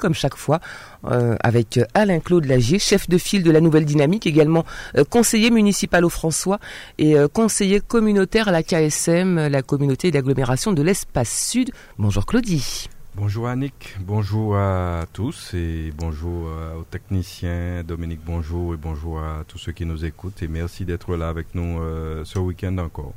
comme chaque fois, euh, avec euh, Alain-Claude Lagier, chef de file de la Nouvelle Dynamique, également euh, conseiller municipal au François et conseiller communautaire à la KSM, la communauté d'agglomération de l'Espace Sud. Bonjour Claudie. Bonjour Annick, bonjour à tous et bonjour aux techniciens, Dominique bonjour et bonjour à tous ceux qui nous écoutent et merci d'être là avec nous ce week-end encore.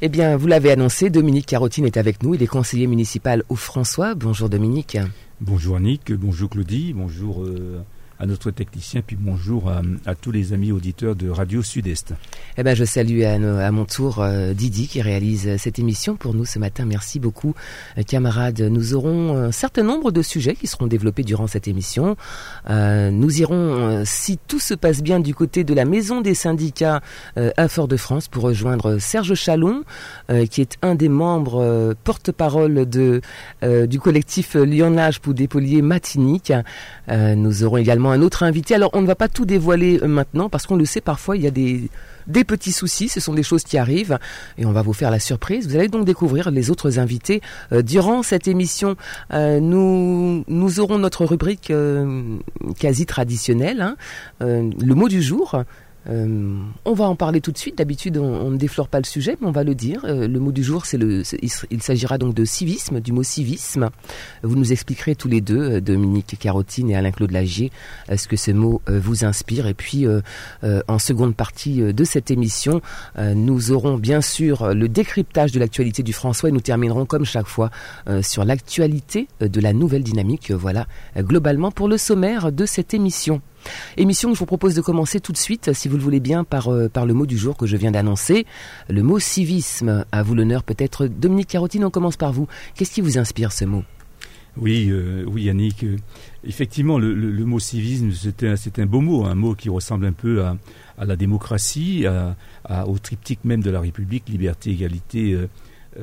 Eh bien, vous l'avez annoncé, Dominique Carotine est avec nous, il est conseiller municipal au François. Bonjour Dominique. Bonjour Annick, bonjour Claudie, bonjour euh, à notre technicien, puis bonjour à, tous les amis auditeurs de Radio Sud-Est. Eh ben, je salue à, mon tour euh, Didi qui réalise euh, cette émission pour nous ce matin. Merci beaucoup, euh, camarades. Nous aurons un certain nombre de sujets qui seront développés durant cette émission. nous irons, si tout se passe bien, du côté de la Maison des syndicats à Fort-de-France pour rejoindre Serge Chalon, qui est un des membres porte-parole de du collectif Lyonnage pour dépolier Matinique. nous aurons également un autre invité. Alors on ne va pas tout dévoiler euh, maintenant parce qu'on le sait parfois il y a des, des petits soucis, ce sont des choses qui arrivent et on va vous faire la surprise. Vous allez donc découvrir les autres invités euh, durant cette émission. Euh, nous nous aurons notre rubrique quasi traditionnelle, hein. le mot du jour. Euh, on va en parler tout de suite. D'habitude, on, ne déflore pas le sujet, mais on va le dire. Euh, le mot du jour, c'est le. Il, s'agira donc de civisme, du mot civisme. Vous nous expliquerez tous les deux, euh, Dominique Carotine et Alain-Claude Lagier, ce que ce mot vous inspire. Et puis, en seconde partie de cette émission, nous aurons bien sûr le décryptage de l'actualité du François et nous terminerons comme chaque fois sur l'actualité de la nouvelle dynamique. Voilà, globalement pour le sommaire de cette émission. Émission que je vous propose de commencer tout de suite, si vous le voulez bien, par, euh, par le mot du jour que je viens d'annoncer, le mot civisme. À vous l'honneur peut-être. Dominique Carotine, on commence par vous. Qu'est-ce qui vous inspire ce mot? Oui, euh, oui, Yannick. Euh, effectivement, le, mot civisme, c'est un, un, beau mot, un mot qui ressemble un peu à, la démocratie, au triptyque même de la République, liberté, égalité,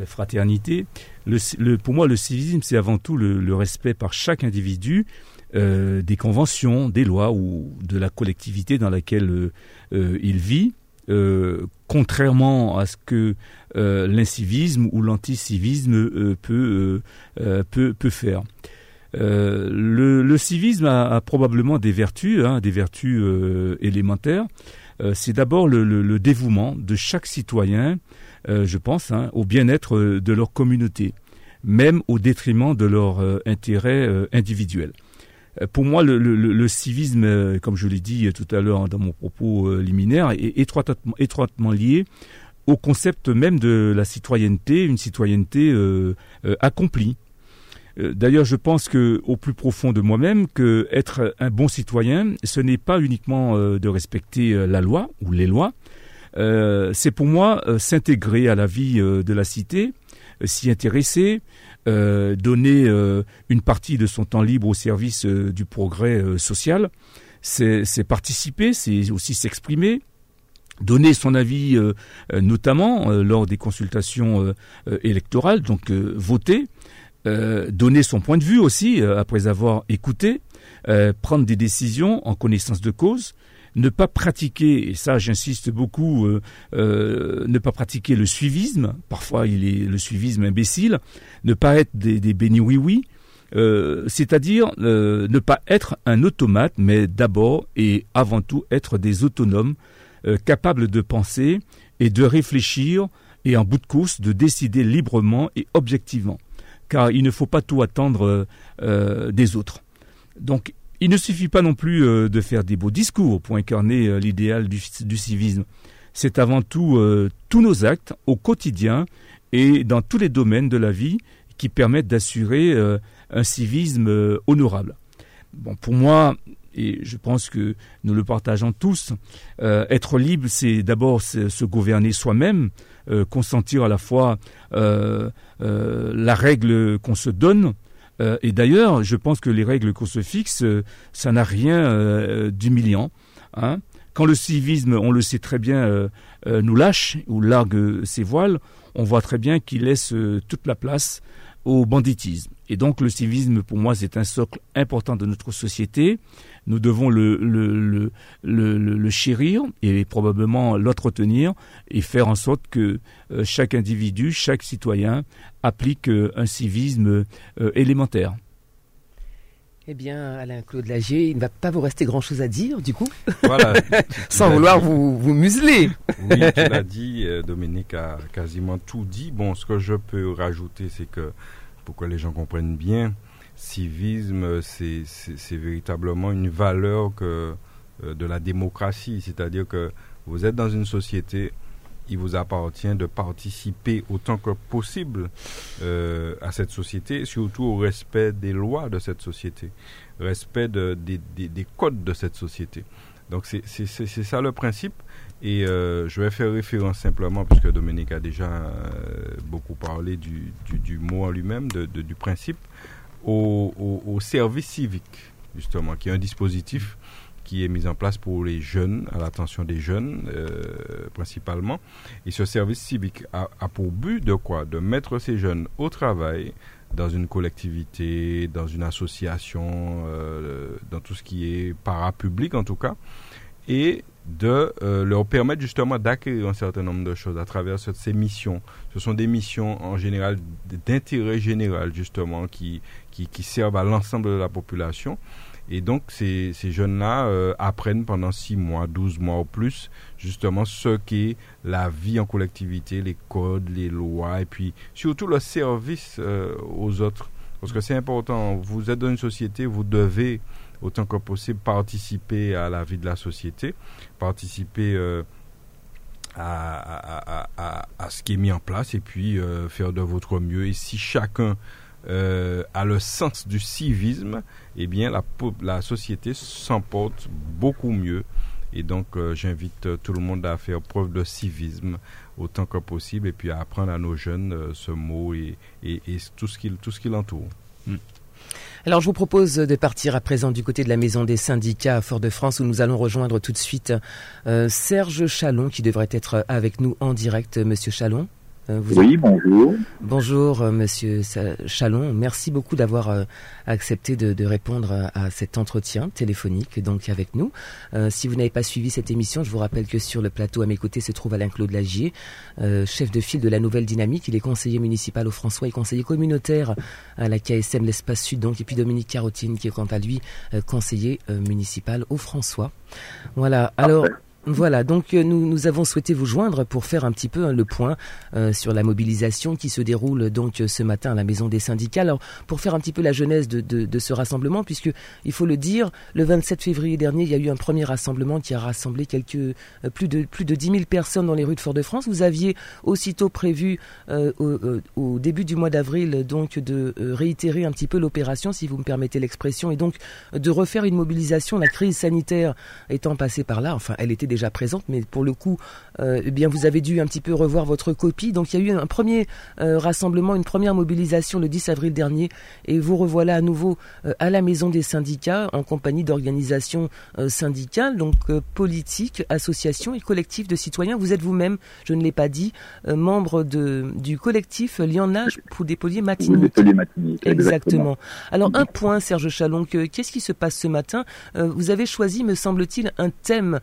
fraternité. Le, pour moi, le civisme, c'est avant tout le, respect par chaque individu euh, des conventions, des lois ou de la collectivité dans laquelle euh, euh, il vit, contrairement à ce que l'incivisme ou l'anticivisme peut, peut, faire. Le, civisme a, probablement des vertus, hein, des vertus élémentaires. C'est d'abord le, dévouement de chaque citoyen, je pense, hein, au bien-être de leur communauté, même au détriment de leur intérêt individuel. Euh, pour moi, le, civisme, euh, comme je l'ai dit tout à l'heure dans mon propos euh, liminaire, est étroitement, lié au concept même de la citoyenneté, une citoyenneté accomplie. D'ailleurs, je pense que, au plus profond de moi-même, que être un bon citoyen, ce n'est pas uniquement de respecter la loi ou les lois. c'est pour moi s'intégrer à la vie de la cité, s'y intéresser, euh, donner euh, une partie de son temps libre au service euh, du progrès social, c'est participer, c'est aussi s'exprimer, donner son avis notamment lors des consultations électorales, donc voter, donner son point de vue aussi après avoir écouté, prendre des décisions en connaissance de cause, ne pas pratiquer, et ça j'insiste beaucoup, euh, euh, ne pas pratiquer le suivisme, parfois il est le suivisme imbécile, ne pas être des, des bénis oui-oui, euh, c'est-à-dire ne pas être un automate, mais d'abord et avant tout être des autonomes, capables de penser et de réfléchir, et en bout de course de décider librement et objectivement, car il ne faut pas tout attendre des autres. Donc il ne suffit pas non plus euh, de faire des beaux discours pour incarner euh, l'idéal du, civisme. C'est avant tout euh, tous nos actes au quotidien et dans tous les domaines de la vie qui permettent d'assurer un civisme honorable. Bon, pour moi, et je pense que nous le partageons tous, être libre, c'est d'abord se gouverner soi-même, consentir à la fois la règle qu'on se donne, euh, et d'ailleurs, je pense que les règles qu'on se fixe, euh, ça n'a rien euh, d'humiliant. Hein, quand le civisme, on le sait très bien, nous lâche ou largue ses voiles, on voit très bien qu'il laisse toute la place au banditisme. Et donc le civisme, pour moi, c'est un socle important de notre société. Nous devons le, le, le, le, chérir et probablement l'entretenir et faire en sorte que euh, chaque individu, chaque citoyen applique euh, un civisme euh, élémentaire. Eh bien, Alain Claude Lagier, il ne va pas vous rester grand-chose à dire, du coup, voilà, sans vouloir vous, vous museler. Oui, tu l'as dit, Dominique a quasiment tout dit. Bon, ce que je peux rajouter, c'est que pour que les gens comprennent bien, civisme, c'est véritablement une valeur que, euh, de la démocratie. C'est-à-dire que vous êtes dans une société, il vous appartient de participer autant que possible euh, à cette société, surtout au respect des lois de cette société, respect de, des, des, codes de cette société. Donc c'est ça le principe. Et euh, je vais faire référence simplement, puisque Dominique a déjà beaucoup parlé du, du, mot en lui-même, du principe, au, service civique, justement, qui est un dispositif qui est mis en place pour les jeunes, à l'attention des jeunes euh, principalement. Et ce service civique a, pour but de quoi? De mettre ces jeunes au travail, dans une collectivité, dans une association, dans tout ce qui est parapublic en tout cas, et de euh, leur permettre justement d'acquérir un certain nombre de choses à travers ces missions. Ce sont des missions en général d'intérêt général justement qui, qui, servent à l'ensemble de la population. Et donc ces, jeunes-là euh, apprennent pendant 6 mois, 12 mois ou plus justement ce qu'est la vie en collectivité, les codes, les lois et puis surtout le service euh, aux autres. Parce que c'est important, vous êtes dans une société, vous devez autant que possible participer à la vie de la société, participer euh, à, ce qui est mis en place et puis faire de votre mieux. Et si chacun euh, a le sens du civisme, eh bien la, société s'emporte beaucoup mieux. Et donc j'invite tout le monde à faire preuve de civisme autant que possible et puis à apprendre à nos jeunes ce mot et, tout ce qui l'entoure. Hmm. Alors je vous propose de partir à présent du côté de la maison des syndicats à Fort-de-France où nous allons rejoindre tout de suite euh, Serge Chalon qui devrait être avec nous en direct. Monsieur Chalon euh, oui, bonjour. Bonjour, euh, Monsieur Chalon. Merci beaucoup d'avoir euh, accepté de, répondre à, cet entretien téléphonique donc avec nous. si vous n'avez pas suivi cette émission, je vous rappelle que sur le plateau à mes côtés se trouve Alain-Claude Lagier, chef de file de la Nouvelle Dynamique. Il est conseiller municipal au François et conseiller communautaire à la KSM l'Espace Sud. Donc et puis Dominique Carotine qui est quant à lui conseiller municipal au François. Voilà. Alors. Voilà, donc euh, nous, avons souhaité vous joindre pour faire un petit peu hein, le point euh, sur la mobilisation qui se déroule donc euh, ce matin à la maison des syndicats. Alors, pour faire un petit peu la genèse de, ce rassemblement, puisque il faut le dire, le 27 février dernier, il y a eu un premier rassemblement qui a rassemblé quelques plus de plus de 10 000 personnes dans les rues de Fort-de-France. Vous aviez aussitôt prévu au, au, début du mois d'avril donc de réitérer un petit peu l'opération, si vous me permettez l'expression, et donc de refaire une mobilisation. La crise sanitaire étant passée par là, enfin, elle était déjà présente, mais pour le coup, euh, eh bien, vous avez dû un petit peu revoir votre copie. Donc, il y a eu un premier euh, rassemblement, une première mobilisation le 10 avril dernier, et vous revoilà à nouveau euh, à la maison des syndicats en compagnie d'organisations syndicales, donc politiques, associations et collectifs de citoyens. Vous êtes vous-même, je ne l'ai pas dit, membre de, du collectif Lianage pour des poliers matiniques. Exactement. Alors, un point, Serge Chalon, qu'est-ce qui se passe ce matin? Vous avez choisi, me semble-t-il, un thème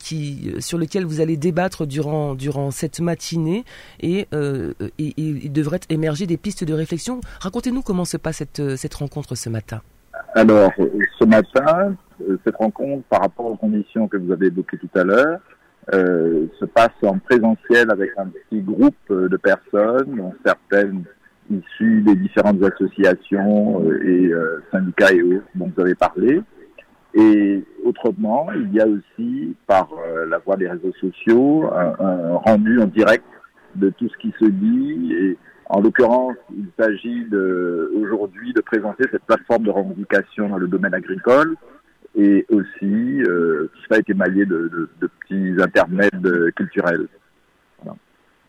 qui, sur lequel vous allez débattre durant, durant cette matinée et, euh, il devrait émerger des pistes de réflexion. Racontez-nous comment se passe cette, cette rencontre ce matin. Alors, ce matin, euh, cette rencontre, par rapport aux conditions que vous avez évoquées tout à l'heure, euh, se passe en présentiel avec un petit groupe de personnes, dont certaines issues des différentes associations et syndicats et autres dont vous avez parlé. Et autrement, il y a aussi, par euh, la voie des réseaux sociaux, un, rendu en direct de tout ce qui se dit. Et en l'occurrence, il s'agit aujourd'hui de présenter cette plateforme de revendication dans le domaine agricole. Et aussi, euh, tout ça a été maillé de, de, de petits intermèdes culturels.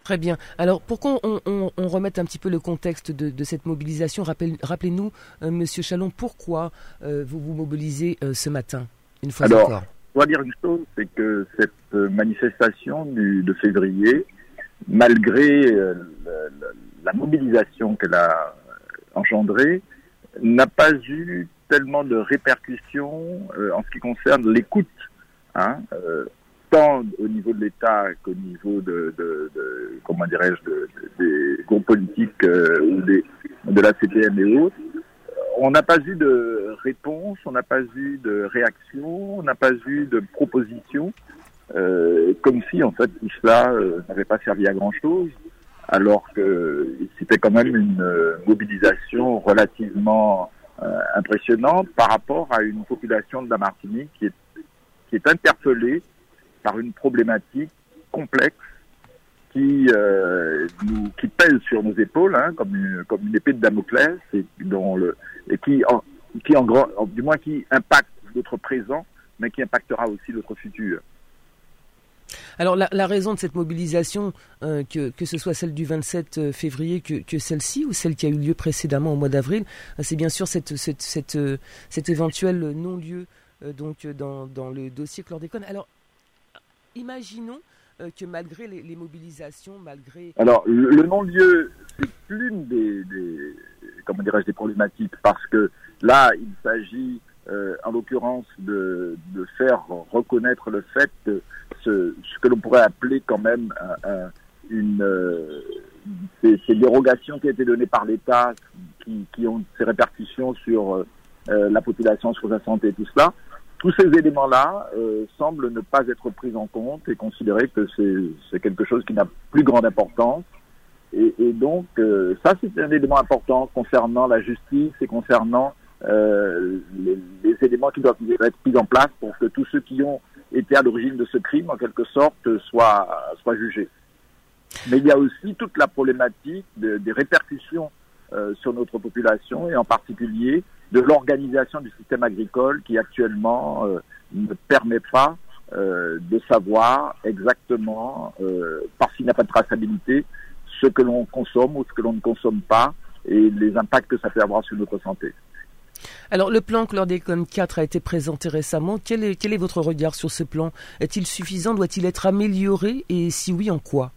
Très bien. Alors, pour qu'on on, remette un petit peu le contexte de, cette mobilisation, rappelez-nous, euh, Monsieur Chalon, pourquoi euh, vous vous mobilisez euh, ce matin, une fois Alors, encore? dois dire une chose, c'est que cette manifestation du, de février, malgré euh, la, mobilisation qu'elle a engendrée, n'a pas eu tellement de répercussions euh, en ce qui concerne l'écoute, hein, euh, tant au niveau de l'État qu'au niveau de, comment dirais-je, des groupes politiques ou des, de la CPM et autres on n'a pas eu de réponse, on n'a pas eu de réaction, on n'a pas eu de proposition, euh, comme si en fait tout cela euh, n'avait pas servi à grand chose, alors que c'était quand même une euh, mobilisation relativement impressionnante par rapport à une population de la Martinique qui est, qui est interpellée par une problématique complexe qui euh, qui pèse sur nos épaules hein, comme une comme une épée de Damoclès et qui en, qui en grand du moins qui impacte notre présent mais qui impactera aussi notre futur. Alors la, raison de cette mobilisation, euh, que, que ce soit celle du 27 euh, février que, celle-ci ou celle qui a eu lieu précédemment au mois d'avril, c'est bien sûr cette, cette, cette, cet éventuel non-lieu donc dans, dans le dossier chlordécone. Alors imaginons euh, que malgré les, mobilisations, malgré... Alors, le, non-lieu, c'est l'une des, des, comment dirais-je, des problématiques, parce que là, il s'agit, euh, en l'occurrence, de, de, faire reconnaître le fait que ce, ce que l'on pourrait appeler quand même une... Euh, ces, ces, dérogations qui ont été données par l'État, qui, qui, ont ces répercussions sur la population, sur sa santé tout cela, tous ces éléments-là euh, semblent ne pas être pris en compte et considérer que c'est quelque chose qui n'a plus grande importance. Et, et donc, euh, ça, c'est un élément important concernant la justice et concernant euh, les, les, éléments qui doivent être mis en place pour que tous ceux qui ont été à l'origine de ce crime, en quelque sorte, soient, soient jugés. Mais il y a aussi toute la problématique de, des répercussions euh, sur notre population et en particulier de l'organisation du système agricole qui actuellement euh, ne permet pas euh, de savoir exactement, euh, parce qu'il n'y a pas de traçabilité, ce que l'on consomme ou ce que l'on ne consomme pas et les impacts que ça peut avoir sur notre santé. Alors, le plan Chlordécone 4 a été présenté récemment. Quel est, quel est votre regard sur ce plan? Est-il suffisant? Doit-il être amélioré? Et si oui, en quoi?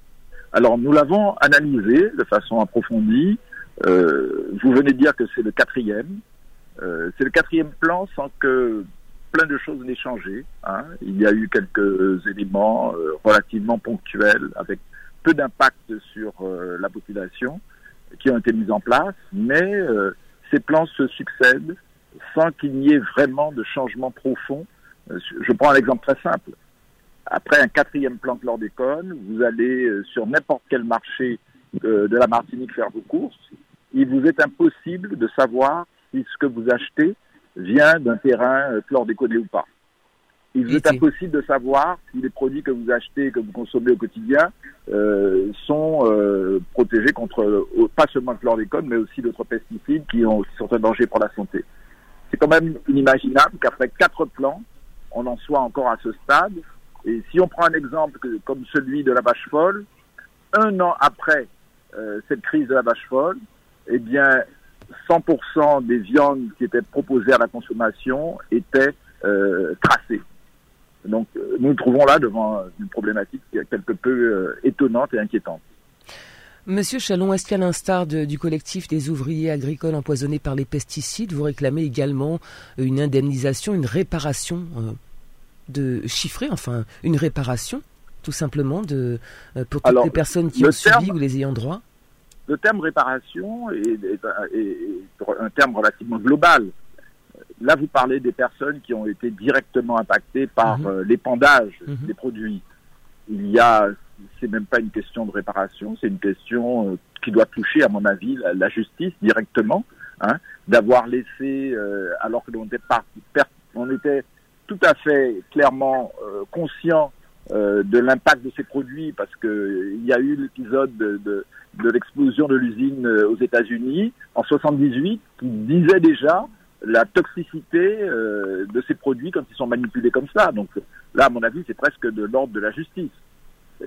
Alors, nous l'avons analysé de façon approfondie. Euh, vous venez de dire que c'est le quatrième. Euh, c'est le quatrième plan sans que plein de choses n'aient changé. Hein. Il y a eu quelques éléments euh, relativement ponctuels avec peu d'impact sur euh, la population qui ont été mis en place, mais ces plans se succèdent sans qu'il n'y ait vraiment de changement profond. je prends un exemple très simple. Après un quatrième plan chlordécone, vous allez sur n'importe quel marché de la Martinique faire vos courses. Il vous est impossible de savoir si ce que vous achetez vient d'un terrain euh, chlordéconé ou pas. Il est impossible de savoir si les produits que vous achetez, que vous consommez au quotidien, euh, sont euh, protégés contre pas seulement le chlordécone, mais aussi d'autres pesticides qui, ont, qui sont un danger pour la santé. C'est quand même inimaginable qu'après quatre plans, on en soit encore à ce stade. Et si on prend un exemple comme celui de la vache folle, un an après euh, cette crise de la vache folle, eh bien, 100% des viandes qui étaient proposées à la consommation étaient euh, tracées. Donc euh, nous nous trouvons là devant une problématique quelque peu euh, étonnante et inquiétante. Monsieur Chalon, est-ce qu'à l'instar du collectif des ouvriers agricoles empoisonnés par les pesticides, vous réclamez également une indemnisation, une réparation de chiffrée, enfin une réparation tout simplement de, pour toutes les personnes qui ont subi ou les ayant droit? Le terme réparation est, un terme relativement global. Là, vous parlez des personnes qui ont été directement impactées par euh, l'épandage mhm. des produits. Il y a, c'est même pas une question de réparation, c'est une question euh, qui doit toucher, à mon avis, la, justice directement, hein, d'avoir laissé, euh, alors que l'on était on était tout à fait clairement conscient de l'impact de ces produits parce que il y a eu l'épisode de, de de l'explosion de l'usine euh, aux États-Unis en 78 qui disait déjà la toxicité euh, de ces produits quand ils sont manipulés comme ça. Donc là, à mon avis, c'est presque de l'ordre de la justice.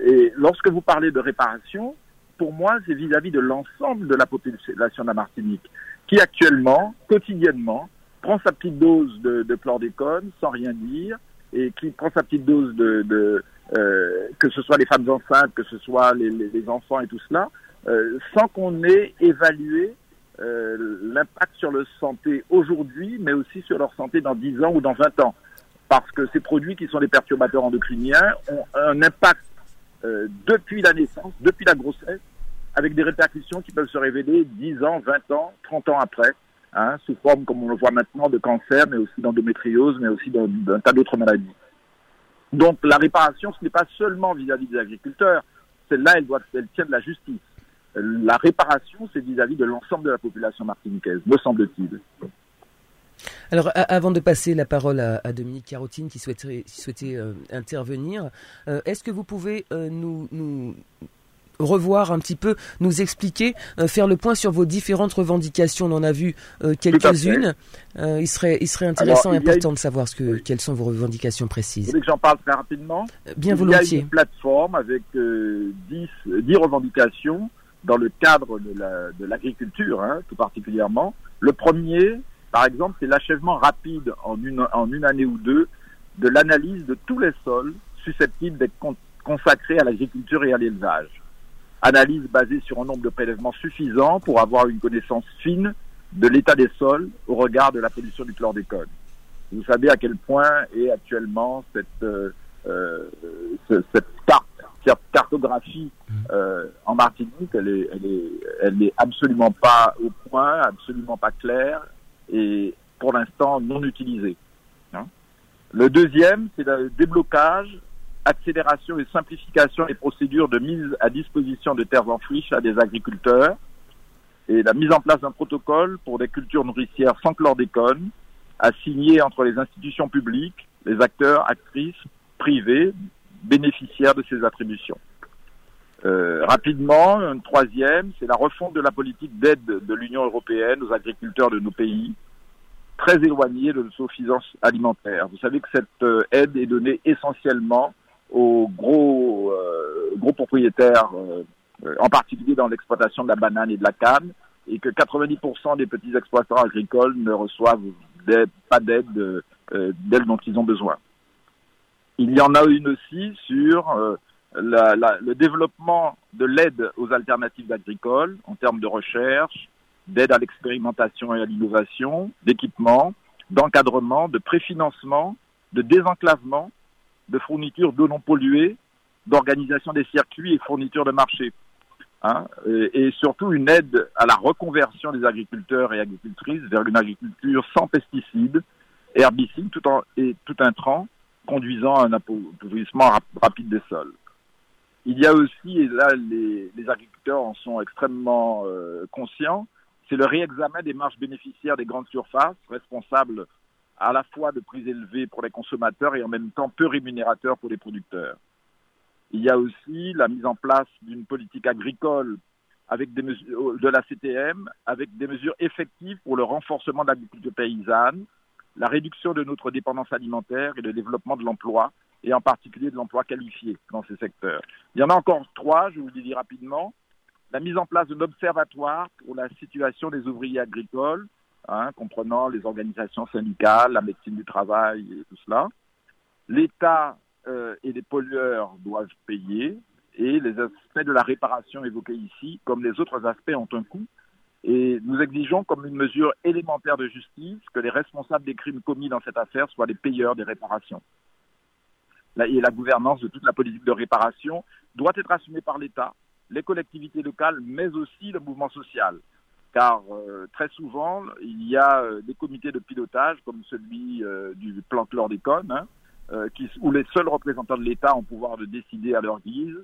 Et lorsque vous parlez de réparation, pour moi, c'est vis-à-vis de l'ensemble de la population de la Martinique, qui actuellement, quotidiennement, prend sa petite dose de, de chlordécone sans rien dire, et qui prend sa petite dose de, euh, que ce soit les femmes enceintes, que ce soit les, enfants et tout cela, euh, sans qu'on ait évalué euh, l'impact sur leur santé aujourd'hui, mais aussi sur leur santé dans 10 ans ou dans 20 ans. Parce que ces produits qui sont des perturbateurs endocriniens ont un impact depuis la naissance, depuis la grossesse, avec des répercussions qui peuvent se révéler 10 ans, 20 ans, 30 ans après, hein, sous forme, comme on le voit maintenant, de cancer, mais aussi d'endométriose, mais aussi d'un tas d'autres maladies. Donc la réparation, ce n'est pas seulement vis-à-vis des agriculteurs, celle-là, elle, doit, elle tient de la justice. La réparation, c'est vis-à-vis de l'ensemble de la population martiniquaise, me semble-t-il. Alors, avant de passer la parole à, Dominique Carotine qui souhaitait, euh, intervenir, euh, est-ce que vous pouvez euh, nous, revoir un petit peu, nous expliquer, euh, faire le point sur vos différentes revendications. On en a vu euh, quelques-unes. Euh, il serait, il serait intéressant et important une... de savoir ce que, oui. quelles sont vos revendications précises. Vous voulez que j'en parle très rapidement? Bien il volontiers. Il y a une plateforme avec 10, 10 revendications dans le cadre de l'agriculture, la, hein, tout particulièrement. Le premier, par exemple, c'est l'achèvement rapide en une, en une année ou deux de l'analyse de tous les sols susceptibles d'être consacrés à l'agriculture et à l'élevage. Analyse basée sur un nombre de prélèvements suffisant pour avoir une connaissance fine de l'état des sols au regard de la pollution du chlordécone. Vous savez à quel point est actuellement cette, euh, euh, cette carte cette cartographie euh, en Martinique, elle est, elle est, elle est absolument pas au point, absolument pas claire et pour l'instant non utilisée. Hein. Le deuxième, c'est le déblocage, accélération et simplification des procédures de mise à disposition de terres en friche à des agriculteurs et la mise en place d'un protocole pour des cultures nourricières sans chlordécone à signer entre les institutions publiques, les acteurs, actrices privés, bénéficiaires de ces attributions. Euh, rapidement, un troisième, c'est la refonte de la politique d'aide de l'Union européenne aux agriculteurs de nos pays, très éloignés de l'autosuffisance alimentaire. Vous savez que cette euh, aide est donnée essentiellement aux gros, euh, gros propriétaires, euh, en particulier dans l'exploitation de la banane et de la canne, et que 90% des petits exploitants agricoles ne reçoivent pas d'aide euh, d'aide dont ils ont besoin. Il y en a une aussi sur euh, la, la, le développement de l'aide aux alternatives agricoles en termes de recherche, d'aide à l'expérimentation et à l'innovation, d'équipement, d'encadrement, de préfinancement, de désenclavement, de fourniture d'eau non polluée, d'organisation des circuits et fourniture de marché. Hein, et, surtout une aide à la reconversion des agriculteurs et agricultrices vers une agriculture sans pesticides, herbicides tout en, et tout intrants, conduisant à un appauvrissement rapide des sols. Il y a aussi, et là les, les agriculteurs en sont extrêmement euh, conscients, c'est le réexamen des marges bénéficiaires des grandes surfaces, responsables à la fois de prix élevés pour les consommateurs et en même temps peu rémunérateurs pour les producteurs. Il y a aussi la mise en place d'une politique agricole avec mesures de la CTM, avec des mesures effectives pour le renforcement de l'agriculture paysanne, la réduction de notre dépendance alimentaire et le développement de l'emploi, et en particulier de l'emploi qualifié dans ces secteurs. Il y en a encore trois, je vous le dis rapidement. La mise en place d'un observatoire pour la situation des ouvriers agricoles, hein, comprenant les organisations syndicales, la médecine du travail et tout cela. L'État euh, et les pollueurs doivent payer, et les aspects de la réparation évoqués ici, comme les autres aspects, ont un coût. Et nous exigeons comme une mesure élémentaire de justice que les responsables des crimes commis dans cette affaire soient les payeurs des réparations. Et la gouvernance de toute la politique de réparation doit être assumée par l'État, les collectivités locales, mais aussi le mouvement social. Car euh, très souvent, il y a euh, des comités de pilotage, comme celui euh, du plan chlordécone, hein, euh, qui, où les seuls représentants de l'État ont pouvoir de décider à leur guise.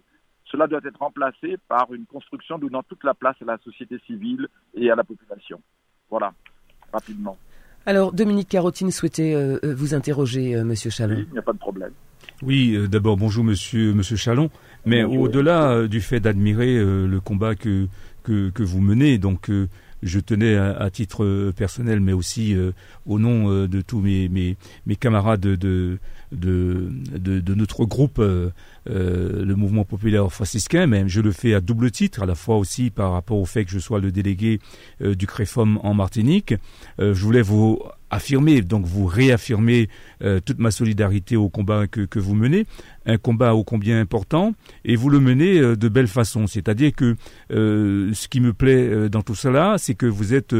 Cela doit être remplacé par une construction donnant toute la place à la société civile et à la population. Voilà, rapidement. Alors, Dominique Carotine souhaitait euh, vous interroger, euh, Monsieur Chalon. Oui, il n'y a pas de problème. Oui, euh, d'abord bonjour Monsieur Monsieur Chalon, mais au-delà euh, du fait d'admirer euh, le combat que, que, vous menez, donc je tenais à, titre personnel, mais aussi euh, au nom euh, de tous mes, mes, camarades de, de, de, notre groupe, euh, le mouvement populaire franciscain, même je le fais à double titre, à la fois aussi par rapport au fait que je sois le délégué du CREFOM en Martinique. je voulais vous affirmé, donc vous réaffirmez toute ma solidarité au combat que, que vous menez, un combat ô combien important, et vous le menez de belle façon. C'est-à-dire que ce qui me plaît dans tout cela, c'est que vous êtes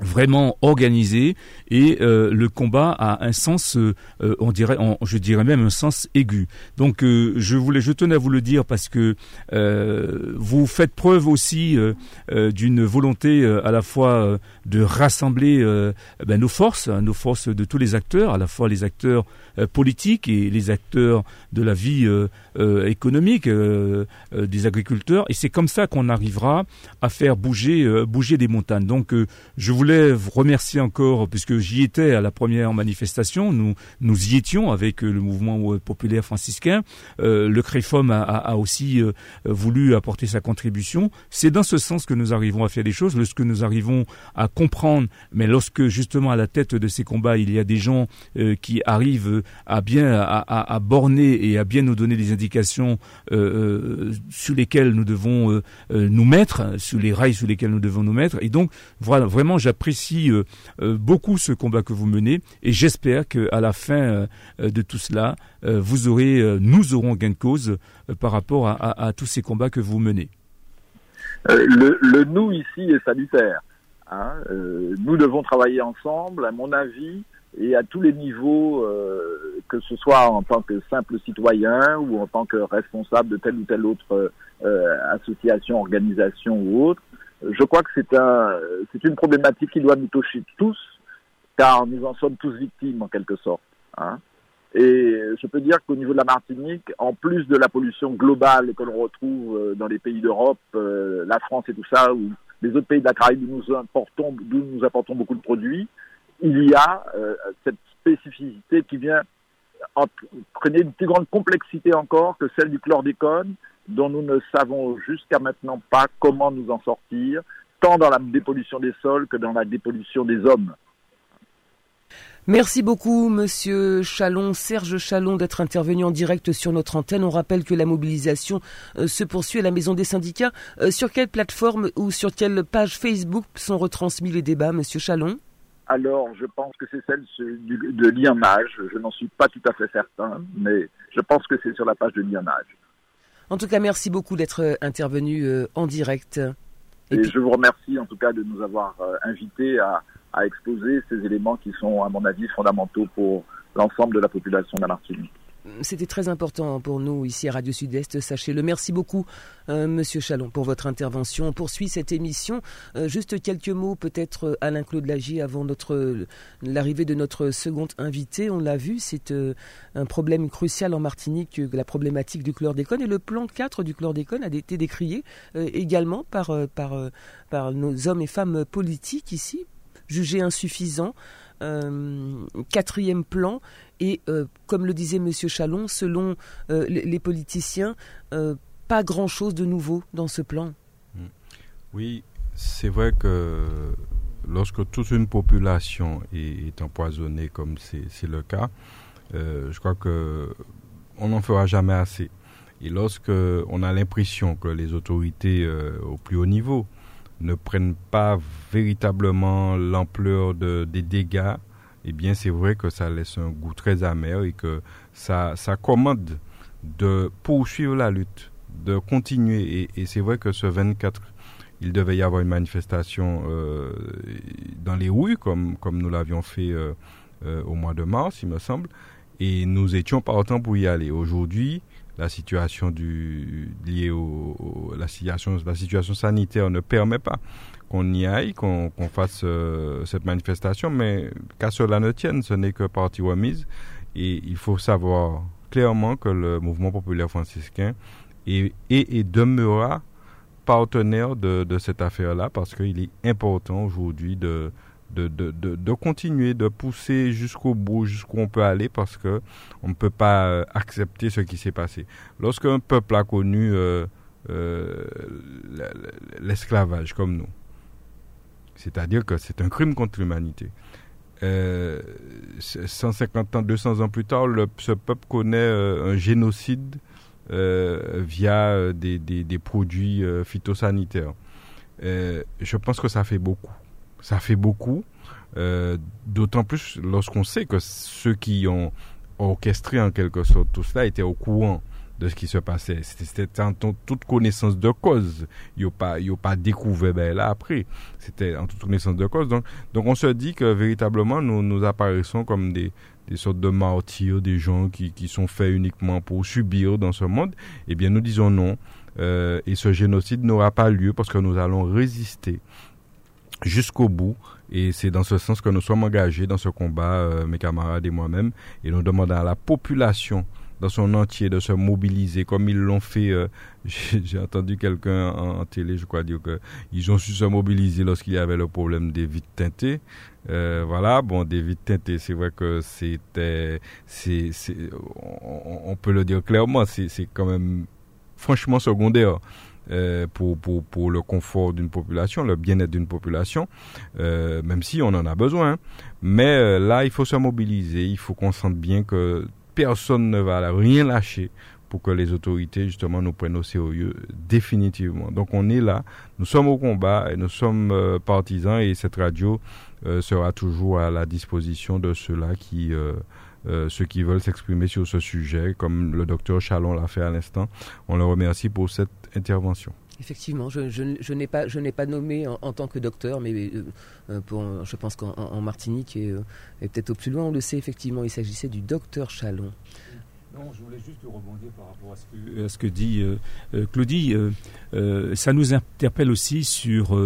vraiment organisé et euh, le combat a un sens, euh, euh, on dirait, je dirais même un sens aigu. Donc je voulais, je tenais à vous le dire parce que vous faites preuve aussi d'une volonté à la fois de rassembler ben, nos forces, hein, nos forces de tous les acteurs, à la fois les acteurs politiques et les acteurs de la vie économique des agriculteurs. Et c'est comme ça qu'on arrivera à faire bouger, bouger des montagnes. Donc je voulais vous remercier encore, puisque j'y étais à la première manifestation, nous, nous y étions avec euh, le mouvement euh, populaire franciscain, euh, le CREFOM a, aussi voulu apporter sa contribution. C'est dans ce sens que nous arrivons à faire des choses, lorsque nous arrivons à comprendre, mais lorsque justement à la tête de ces combats, il y a des gens qui arrivent à bien à, borner et à bien nous donner des indications sur lesquelles nous devons nous mettre, sur les rails sur lesquels nous devons nous mettre. Et donc, vraiment, j'apprécie j'apprécie euh, euh, beaucoup ce combat que vous menez et j'espère qu'à la fin euh, de tout cela, vous aurez, nous aurons gain de cause par rapport à, tous ces combats que vous menez. Le, nous ici est salutaire. Hein. nous devons travailler ensemble, à mon avis, et à tous les niveaux, que ce soit en tant que simple citoyen ou en tant que responsable de telle ou telle autre association, organisation ou autre je crois que c'est un, c'est une problématique qui doit nous toucher tous, car nous en sommes tous victimes en quelque sorte. Hein. Et je peux dire qu'au niveau de la Martinique, en plus de la pollution globale que l'on retrouve euh, dans les pays d'Europe, euh, la France et tout ça, ou les autres pays de la Caraïbe d'où nous importons, d'où nous apportons beaucoup de produits, il y a euh, cette spécificité qui vient entraîner une plus grande complexité encore que celle du chlordécone, dont nous ne savons jusqu'à maintenant pas comment nous en sortir, tant dans la dépollution des sols que dans la dépollution des hommes. Merci beaucoup, Monsieur Chalon, Serge Chalon, d'être intervenu en direct sur notre antenne. On rappelle que la mobilisation euh, se poursuit à la Maison des syndicats. Euh, sur quelle plateforme ou sur quelle page Facebook sont retransmis les débats, Monsieur Chalon? Alors, je pense que c'est celle de l'IAMAGE. Je n'en suis pas tout à fait certain, mais je pense que c'est sur la page de l'IAMAGE. En tout cas, merci beaucoup d'être euh, intervenu euh, en direct. Et, je vous remercie en tout cas de nous avoir euh, invités à, à exposer ces éléments qui sont, à mon avis, fondamentaux pour l'ensemble de la population de la Martinique. C'était très important pour nous ici à Radio Sud-Est, sachez-le. Merci beaucoup, euh, Monsieur Chalon, pour votre intervention. On poursuit cette émission. Euh, juste quelques mots, peut-être, euh, Alain Claude Lagier, avant l'arrivée de notre second invité. On l'a vu, c'est un problème crucial en Martinique, la problématique du chlordécone. Et le plan 4 du chlordécone a été décrié également par, par, nos hommes et femmes politiques ici, jugés insuffisants. quatrième plan et euh, comme le disait M. Chalon, selon euh, les, politiciens, euh, pas grand-chose de nouveau dans ce plan. Hmm. Oui, c'est vrai que lorsque toute une population est, empoisonnée, comme c'est le cas, je crois que on n'en fera jamais assez. Et lorsque on a l'impression que les autorités au plus haut niveau ne prennent pas véritablement l'ampleur des dégâts eh bien c'est vrai que ça laisse un goût très amer et que ça, ça commande de poursuivre la lutte, de continuer. Et, c'est vrai que ce 24, il devait y avoir une manifestation euh, dans les rues, comme, comme nous l'avions fait euh, euh, au mois de mars, il me semble. Et nous étions partants pour y aller. Aujourd'hui, la situation liée au, la situation, sanitaire ne permet pas qu'on y aille, qu'on fasse euh, cette manifestation, mais qu'à cela ne tienne, ce n'est que partie remise. Et il faut savoir clairement que le mouvement populaire franciscain est, et demeurera partenaire de cette affaire-là parce qu'il est important aujourd'hui de, de, de, de, continuer, de pousser jusqu'au bout, jusqu'où on peut aller, parce que on ne peut pas euh, accepter ce qui s'est passé. Lorsqu'un peuple a connu euh, l'esclavage comme nous, c'est-à-dire que c'est un crime contre l'humanité. 150 euh, ans, 200 ans plus tard, ce peuple connaît euh, un génocide euh, via des, produits phytosanitaires. je pense que ça fait beaucoup. Ça fait beaucoup. Euh, d'autant plus lorsqu'on sait que ceux qui ont orchestré en quelque sorte tout cela étaient au courant de ce qui se passait. C'était en toute connaissance de cause. Ils n'ont pas, pas découvert ben, là après. C'était en toute connaissance de cause. Donc, donc on se dit que véritablement nous, nous apparaissons comme des, des sortes de martyrs, des gens qui, qui sont faits uniquement pour subir dans ce monde. Eh bien, nous disons non. Euh, et ce génocide n'aura pas lieu parce que nous allons résister jusqu'au bout. Et c'est dans ce sens que nous sommes engagés dans ce combat, euh, mes camarades et moi-même. Et nous demandons à la population dans son entier de se mobiliser comme ils l'ont fait. Euh, j'ai entendu quelqu'un en, télé, je crois, dire qu'ils ont su se mobiliser lorsqu'il y avait le problème des vitres teintées. Euh, voilà, bon, des vitres teintées, c'est vrai que c'était, c'est, on, on, peut le dire clairement, c'est quand même franchement secondaire. Euh, pour, pour, pour le confort d'une population, le bien-être d'une population, euh, même si on en a besoin. Mais euh, là, il faut se mobiliser, il faut qu'on sente bien que personne ne va rien lâcher pour que les autorités justement nous prennent au sérieux définitivement. Donc on est là, nous sommes au combat et nous sommes partisans et cette radio sera toujours à la disposition de ceux-là qui ceux qui veulent s'exprimer sur ce sujet, comme le docteur Chalon l'a fait à l'instant. On le remercie pour cette intervention. Effectivement, je, je, n'ai pas, je n'ai pas nommé en, tant que docteur, mais euh, euh, pour, je pense qu'en Martinique et, et peut-être au plus loin, on le sait effectivement, il s'agissait du docteur Chalon. Non, je voulais juste rebondir par rapport à ce que, dit Claudie. ça nous interpelle aussi sur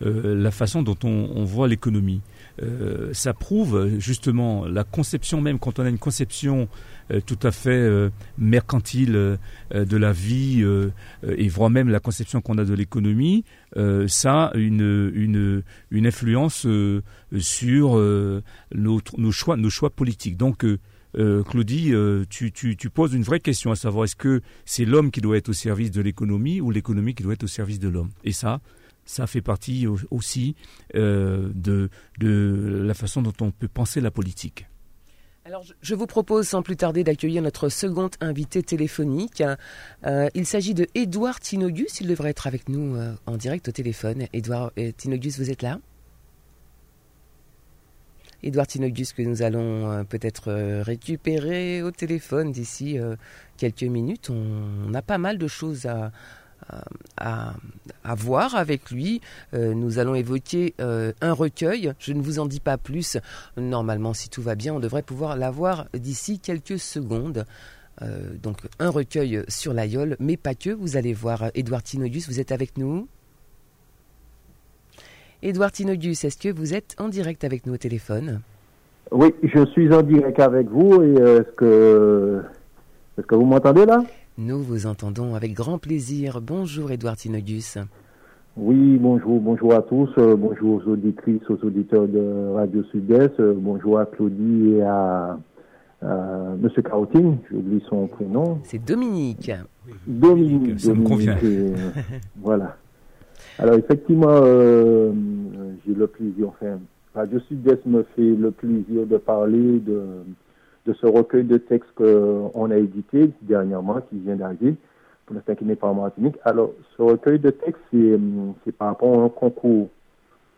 la façon dont on voit l'économie. Euh, ça prouve justement la conception même, quand on a une conception euh, tout à fait euh, mercantile de la vie et voire même la conception qu'on a de l'économie, ça a une, une, une influence sur nos, nos, choix, nos choix politiques. Donc, Claudie, tu, tu, tu, poses une vraie question, à savoir est-ce que c'est l'homme qui doit être au service de l'économie ou l'économie qui doit être au service de l'homme? Et ça, ça fait partie aussi euh, de, de la façon dont on peut penser la politique. Alors, je vous propose sans plus tarder d'accueillir notre second invité téléphonique. Euh, il s'agit de Édouard Tinogus. Il devrait être avec nous euh, en direct au téléphone. Édouard Tinogus, vous êtes là? Édouard Tinogus, que nous allons peut-être récupérer au téléphone d'ici quelques minutes. On, a pas mal de choses à, à, voir avec lui. Euh, nous allons évoquer euh, un recueil. Je ne vous en dis pas plus. Normalement, si tout va bien, on devrait pouvoir l'avoir d'ici quelques secondes. Euh, donc un recueil sur l'aïeul, mais pas que. Vous allez voir, Edouard Tinogus, vous êtes avec nous Edouard Tinogus, est-ce que vous êtes en direct avec nous au téléphone? Oui, je suis en direct avec vous. Est-ce que, est-ce que vous m'entendez là? Nous vous entendons avec grand plaisir. Bonjour Edouard Tinogus. Oui, bonjour, bonjour à tous, euh, bonjour aux auditrices, aux auditeurs de Radio Sud-Est, euh, bonjour à Claudie et à, Monsieur Carotine, j'oublie son prénom. C'est Dominique. Dominique, ça me convient. Euh, voilà. Alors effectivement, j'ai le plaisir, enfin, Radio Sud-Est me fait le plaisir de parler de de ce recueil de textes qu'on a édité dernièrement, qui vient d'arriver, pour l'instant qui n'est pas en Martinique. Alors, ce recueil de textes, c'est par rapport à un concours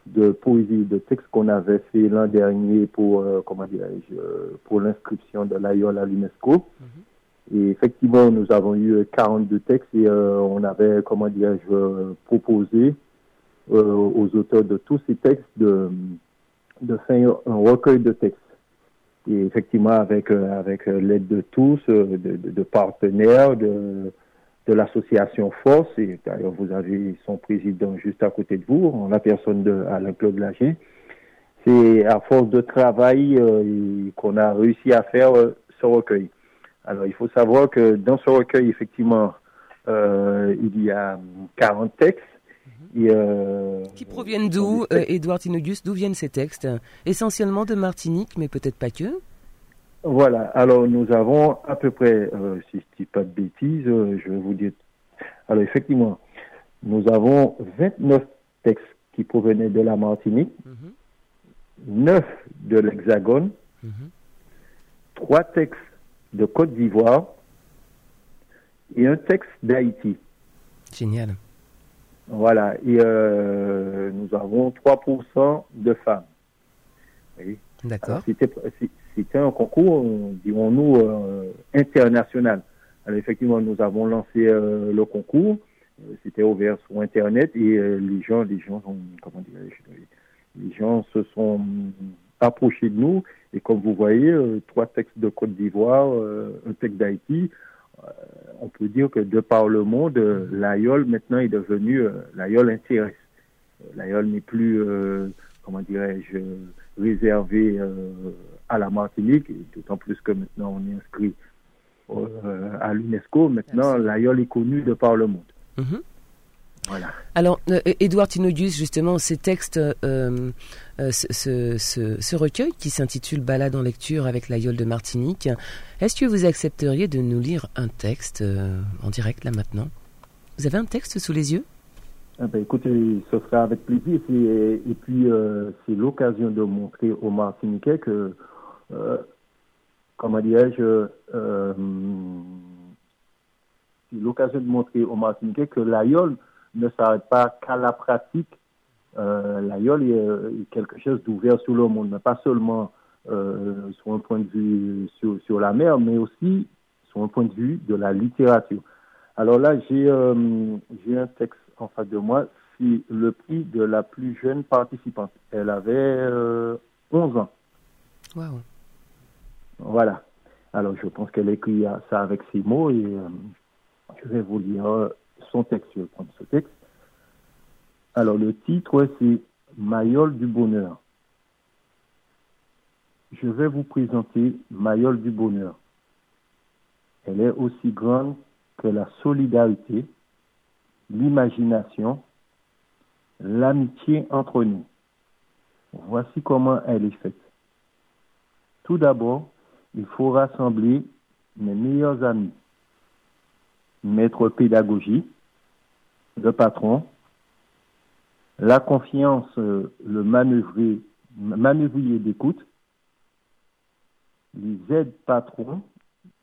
de poésie, de textes qu'on avait fait l'an dernier pour, euh, comment dirais-je, euh, pour l'inscription de l'AIOL à l'UNESCO. Mm-hmm. Et effectivement, nous avons eu 42 textes et euh, on avait, comment dirais-je, proposé aux auteurs de tous ces textes de, de faire un recueil de textes et effectivement avec euh, avec euh, l'aide de tous, euh, de, de, partenaires, de de l'association Force, et d'ailleurs vous avez son président juste à côté de vous, en la personne de Alain Claude Lager. C'est à force de travail qu'on a réussi à faire ce recueil. Alors il faut savoir que dans ce recueil, effectivement, il y a 40 textes euh, qui proviennent d'où, Edouard euh, Tinogus D'où viennent ces textes? Essentiellement de Martinique, mais peut-être pas que Voilà, alors nous avons à peu près, euh, si je ne dis pas de bêtises, je vais vous dire. Alors effectivement, nous avons 29 textes qui provenaient de la Martinique, 9 mhm. de l'Hexagone, 3 mhm. textes de Côte d'Ivoire et un texte d'Haïti. Génial. Voilà, et euh, nous avons 3% de femmes. D'accord. C'était un concours, dirons-nous, euh, international. Alors effectivement, nous avons lancé euh, le concours. C'était ouvert sur Internet et les gens, les gens, comment dire, les gens se sont approchés de nous. Et comme vous voyez, trois textes de Côte d'Ivoire, un texte d'Haïti, on peut dire que de par le monde, l'AIOL maintenant est devenu, l'AIOL intéresse. L'AIOL n'est plus, comment dirais-je, réservé à la Martinique, d'autant plus que maintenant on est inscrit euh, à l'UNESCO. Maintenant, l'AIOL est connu de par le monde. Mhm. Voilà. Alors, Edouard euh, Tinogus, justement, ces textes, euh, ce, ce, recueil qui s'intitule Balade en lecture avec l'AIOL de Martinique, est-ce que vous accepteriez de nous lire un texte en direct là maintenant? Vous avez un texte sous les yeux? Ah ben, écoutez, ce sera avec plaisir. Et, puis, c'est l'occasion de montrer aux Martiniquais que euh, comment dirais-je, euh, l'occasion de montrer aux Martiniquais que l'aïol ne s'arrête pas qu'à la pratique. Euh, est, quelque chose d'ouvert sur le monde, mais pas seulement euh, sur un point de vue sur, sur, la mer, mais aussi sur un point de vue de la littérature. Alors là, j'ai euh, un texte en face de moi, c'est le prix de la plus jeune participante. Elle avait 11 ans. Wow. Voilà. Alors, je pense qu'elle écrit ça avec ses mots et euh, je vais vous lire euh, son texte. Je vais prendre ce texte. Alors, le titre, c'est Mayol du bonheur. Je vais vous présenter Mayol du bonheur. Elle est aussi grande que la solidarité, l'imagination, l'amitié entre nous. Voici comment elle est faite. Tout d'abord, il faut rassembler mes meilleurs amis, maître pédagogie, le patron, la confiance, euh, le manœuvrier d'écoute, les aides patrons,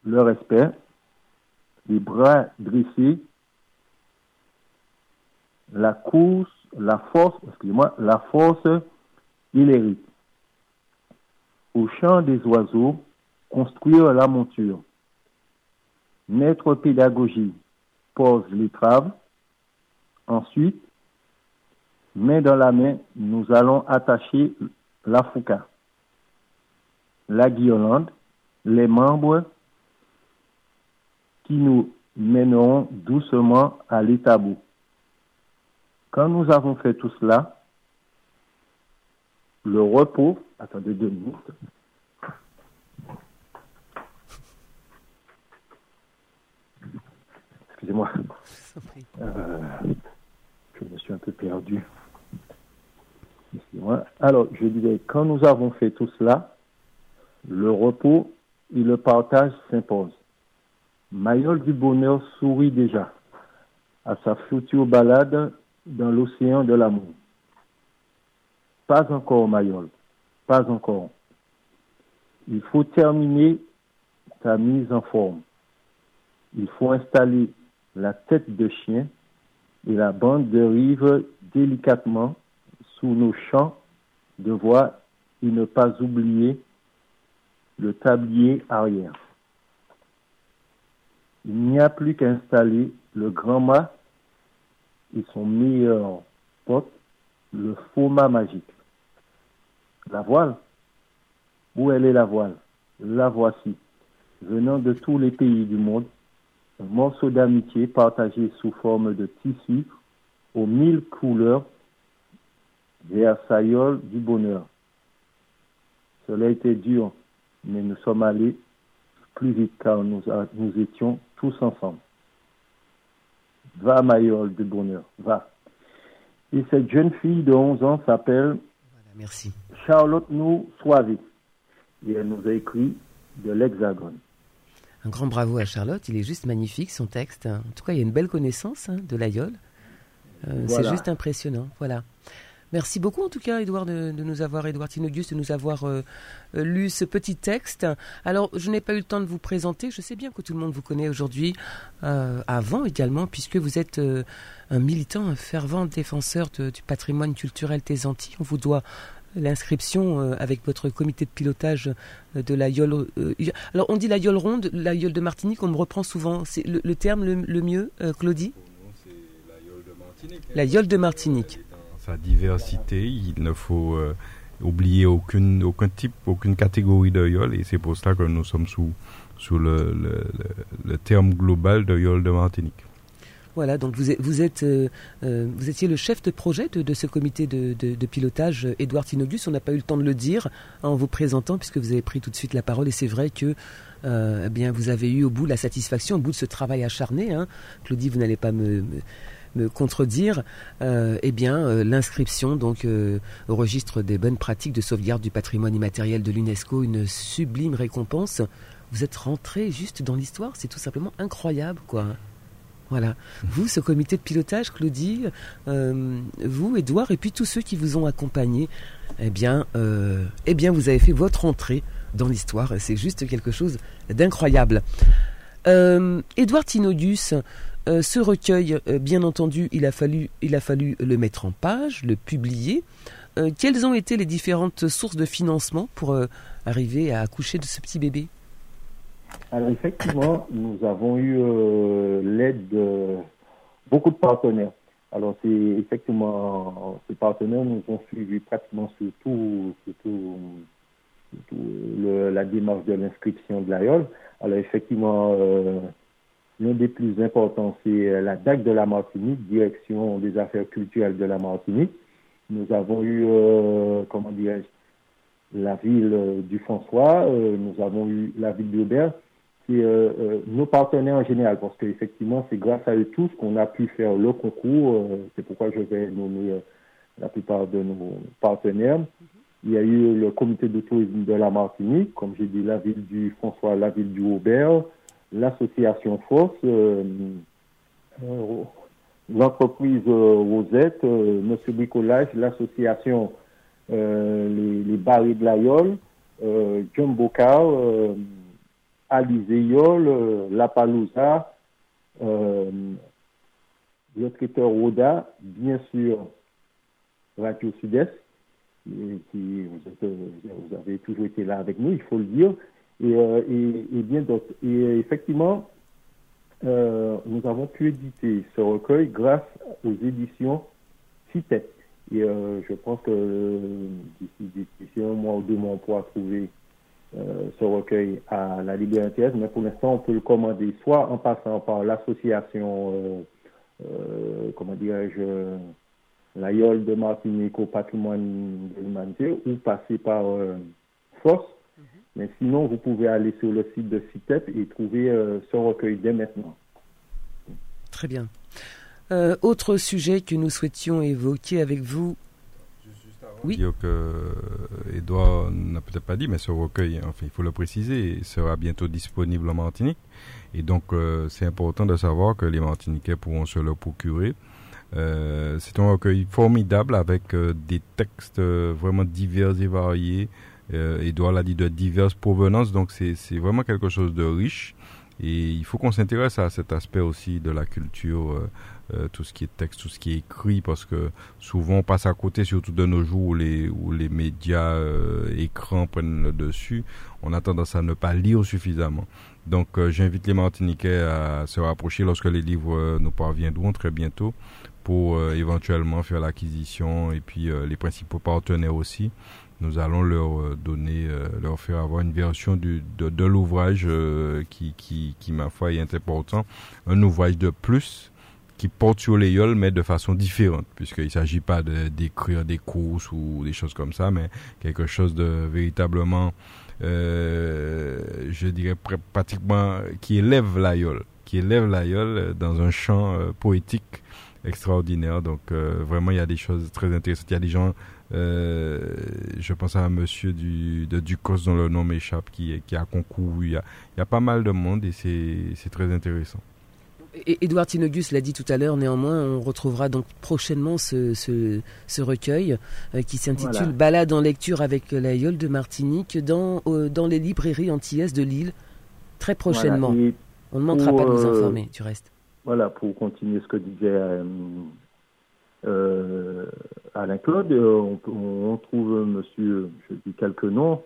le respect, les bras dressés, la course, la force, excusez-moi, la force hilérique. Au chant des oiseaux, construire la monture. Maître pédagogie pose les traves. Ensuite, main dans la main, nous allons attacher la fouca, la guirlande, les membres qui nous mèneront doucement à l'étabou. Quand nous avons fait tout cela, le repos, attendez deux minutes, Excusez-moi. Euh, je me suis un peu perdu. Excusez-moi. Alors, je disais, quand nous avons fait tout cela, le repos et le partage s'imposent. Mayol du bonheur sourit déjà à sa future balade dans l'océan de l'amour. Pas encore, Mayol, pas encore. Il faut terminer ta mise en forme. Il faut installer la tête de chien et la bande de rive délicatement sous nos champs de voix et ne pas oublier le tablier arrière. Il n'y a plus qu'à installer le grand mât et son meilleur pote, le faux mât magique. La voile? Où elle est la voile? La voici, venant de tous les pays du monde, morceau d'amitié partagé sous forme de tissu aux mille couleurs vers Sayol du bonheur. Cela a été dur, mais nous sommes allés plus vite car nous, nous étions tous ensemble. Va, Mayol du bonheur, va. Et cette jeune fille de 11 ans s'appelle. Charlotte Nou Soivé. Et elle nous a écrit de l'Hexagone. Un grand bravo à Charlotte, il est juste magnifique son texte. En tout cas, il y a une belle connaissance hein, de l'aïeul. Euh, c'est juste impressionnant. Voilà. Merci beaucoup en tout cas, Edouard, de, nous avoir, Edouard Tinogus, de nous avoir euh, euh, lu ce petit texte. Alors, je n'ai pas eu le temps de vous présenter. Je sais bien que tout le monde vous connaît aujourd'hui, euh, avant également, puisque vous êtes un militant, un fervent défenseur du patrimoine culturel des Antilles. On vous doit l'inscription avec votre comité de pilotage de la Yole. alors, on dit la Yole ronde, la Yole de Martinique, on me reprend souvent. C'est le, terme le, mieux, Claudie? La Yole de Martinique sa diversité. Il ne faut euh, oublier aucune, aucun type, aucune catégorie de yole et c'est pour ça que nous sommes sous, sous le, le, terme global de yole de Martinique. Voilà, donc vous, êtes, euh, euh, étiez le chef de projet de, ce comité de, de, pilotage, Édouard Tinogus. On n'a pas eu le temps de le dire en vous présentant, puisque vous avez pris tout de suite la parole. Et c'est vrai que eh bien, vous avez eu au bout la satisfaction, au bout de ce travail acharné. Hein. Claudie, vous n'allez pas me contredire, euh, eh bien euh, l'inscription donc euh, au registre des bonnes pratiques de sauvegarde du patrimoine immatériel de l'UNESCO, une sublime récompense. Vous êtes rentré juste dans l'histoire, c'est tout simplement incroyable, quoi. Voilà. Vous, ce comité de pilotage, Claudie, vous, Edouard, et puis tous ceux qui vous ont accompagné, eh bien, eh bien, vous avez fait votre entrée dans l'histoire. C'est juste quelque chose d'incroyable. Edouard Tinogus, euh, ce recueil, euh, bien entendu, il a, fallu, il a fallu le mettre en page, le publier. Euh, quelles ont été les différentes sources de financement pour arriver à accoucher de ce petit bébé? Alors effectivement, nous avons eu l'aide de beaucoup de partenaires. Alors c'est effectivement, ces partenaires nous ont suivis pratiquement sur tout, la démarche de l'inscription de l'AIOL. Alors effectivement, L'un des plus importants, c'est euh, la DAC de la Martinique, Direction des affaires culturelles de la Martinique. Nous avons eu, euh, comment dirais-je, la ville euh, du François, nous avons eu la ville d'Aubert, qui nos partenaires en général, parce qu'effectivement, c'est grâce à eux tous qu'on a pu faire le concours. c'est pourquoi je vais nommer la plupart de nos partenaires. Il y a eu le comité de tourisme de la Martinique, comme j'ai dit, la ville du François, la ville du Aubert, l'association Force, euh, euh, l'entreprise euh, Rosette, Monsieur Bricolage, l'association les, les Barils de l'Aïol, John Bocard, Alizéol, La Palouza, le traiteur Roda, bien sûr Radio Sud-Est, qui vous, avez toujours été là avec nous, il faut le dire, euh, et, bien d'autres. Et effectivement, euh, nous avons pu éditer ce recueil grâce aux éditions CITEP. Et euh, je pense que d'ici un mois ou deux mois, on pourra trouver ce recueil à la Liberté. Mais pour l'instant, on peut le commander soit en passant par l'association, comment dirais-je, l'AIOL de Martinique au patrimoine de l'humanité, ou passer par Force mais sinon, vous pouvez aller sur le site de CITEP et trouver euh, ce recueil dès maintenant. Très bien. Euh, autre sujet que nous souhaitions évoquer avec vous. Oui. Dire que Edouard n'a peut-être pas dit, mais ce recueil, enfin, il faut le préciser, sera bientôt disponible en Martinique. Et donc, euh, c'est important de savoir que les Martiniquais pourront se le procurer. c'est un recueil formidable avec des textes vraiment divers et variés, euh, Edouard l'a dit, de diverses provenances. Donc c'est vraiment quelque chose de riche. Et il faut qu'on s'intéresse à cet aspect aussi de la culture, euh, euh, tout ce qui est texte, tout ce qui est écrit, parce que souvent on passe à côté, surtout de nos jours où les, où les médias euh, écrans prennent le dessus, on a tendance à ne pas lire suffisamment. Donc j'invite les Martiniquais à se rapprocher lorsque les livres nous parviendront très bientôt pour éventuellement faire l'acquisition et puis les principaux partenaires aussi nous allons leur euh, donner, euh, leur faire avoir une version de, de l'ouvrage euh, qui, qui, qui, ma foi, est important. Un ouvrage de plus qui porte sur les mais de façon différente, puisqu'il ne s'agit pas d'écrire des courses ou des choses comme ça, mais quelque chose de véritablement, euh, je dirais pratiquement, qui élève la yole, qui élève la yole dans un champ poétique extraordinaire. Donc vraiment, il y a des choses très intéressantes. Il y a des gens euh, je pense à un monsieur du, de Ducos dont le nom m'échappe qui, qui a concouru. Il y a, il y a pas mal de monde et c'est très intéressant. Édouard Tinogus l'a dit tout à l'heure, néanmoins, on retrouvera donc prochainement ce, ce, recueil euh, qui s'intitule Balade en lecture avec la Yole de Martinique dans, euh, dans les librairies antillaises de Lille, très prochainement. On ne manquera pas de nous informer, tu restes. Voilà, pour continuer ce que disait Alain Claude, on, on, trouve, monsieur, je dis quelques noms,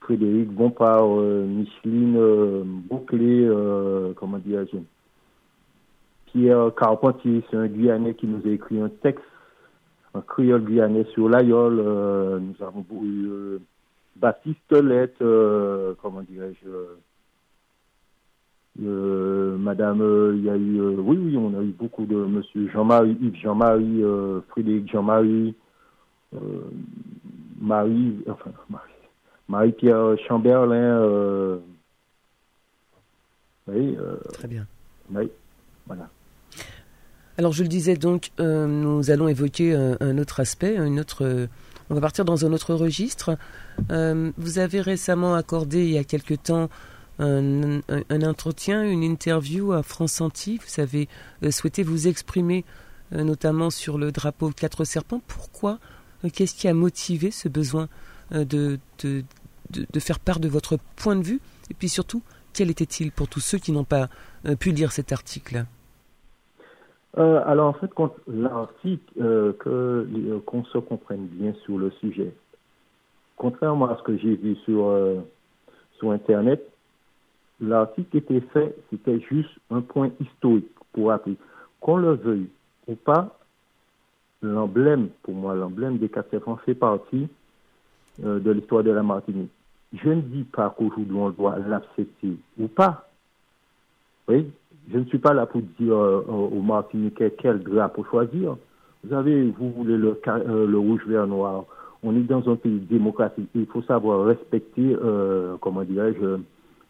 Frédéric Bompard, Micheline Bouclé, comment dirais-je Pierre Carpentier, c'est un Guyanais qui nous a écrit un texte, un créole guyanais sur l'aïeul. Euh, nous avons eu euh, Baptiste Lette, euh, comment dirais-je, Madame, il y a eu, oui, oui, on a eu beaucoup de Monsieur Jean-Marie, Yves Jean-Marie, Frédéric Jean-Marie, Marie, enfin, Marie-Pierre Chamberlain. oui. Très bien. Oui, voilà. Alors je le disais donc, euh, nous allons évoquer un, autre aspect, une autre. Euh, on va partir dans un autre registre. Euh, vous avez récemment accordé il y a quelque temps un, entretien, une interview à France Antilles. Vous avez souhaité vous exprimer notamment sur le drapeau quatre serpents. Pourquoi Qu'est-ce qui a motivé ce besoin de, faire part de votre point de vue? Et puis surtout, quel était-il pour tous ceux qui n'ont pas pu lire cet article? Euh, alors en fait, l'article, euh, euh, qu'on se comprenne bien sur le sujet. Contrairement à ce que j'ai vu sur euh, sur internet, l'article était fait, c'était juste un point historique pour appeler. Qu'on le veuille ou pas, l'emblème, pour moi, l'emblème des quatre serpents fait partie de l'histoire de la Martinique. Je ne dis pas qu'aujourd'hui on doit l'accepter ou pas. Oui, je ne suis pas là pour dire euh, aux Martiniquais quel drapeau choisir. Vous savez, vous voulez le, euh, le rouge, vert, noir. On est dans un pays démocratique. Il faut savoir respecter, euh, comment dirais-je,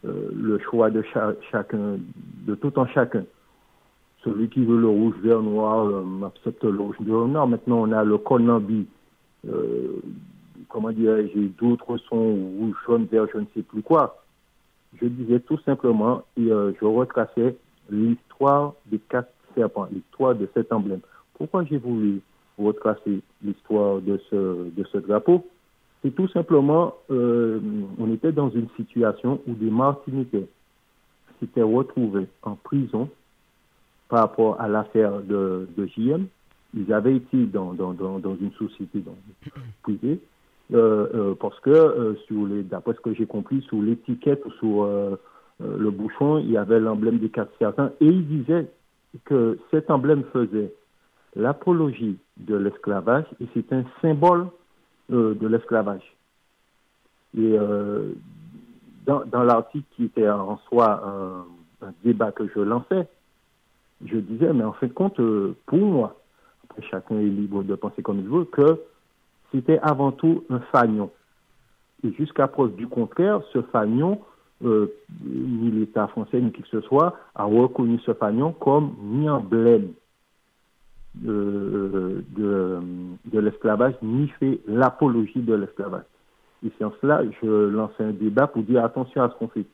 le choix de chacun, de tout en chacun. Celui qui veut le rouge, vert, noir, accepte le rouge, vert, noir. Maintenant, on a le Konambi, comment dirais-je, d'autres sont rouge, jaune, vert, je ne sais plus quoi. Je disais tout simplement, et je retraçais l'histoire des quatre serpents, l'histoire de cet emblème. Pourquoi j'ai voulu retracer l'histoire de ce, de ce drapeau? C'est tout simplement, euh, on était dans une situation où des Martiniquais s'étaient retrouvés en prison par rapport à l'affaire de, de JM. Ils avaient été dans, dans, dans, une société privée euh, euh, parce que, sur les, d'après ce que j'ai compris, sur l'étiquette ou sur le bouchon, il y avait l'emblème des quatre serpents, et il disait que cet emblème faisait l'apologie de l'esclavage et c'est un symbole euh, de l'esclavage. Et euh, dans, l'article qui était en soi un, débat que je lançais, je disais, mais en fait compte, pour moi, après chacun est libre de penser comme il veut, que c'était avant tout un fagnon. Et jusqu'à preuve du contraire, ce fagnon euh, ni l'État français, ni qui que ce soit, a reconnu ce fanion comme ni emblème de, de, l'esclavage, ni fait l'apologie de l'esclavage. Et c'est en cela je lance un débat pour dire attention à ce qu'on fait.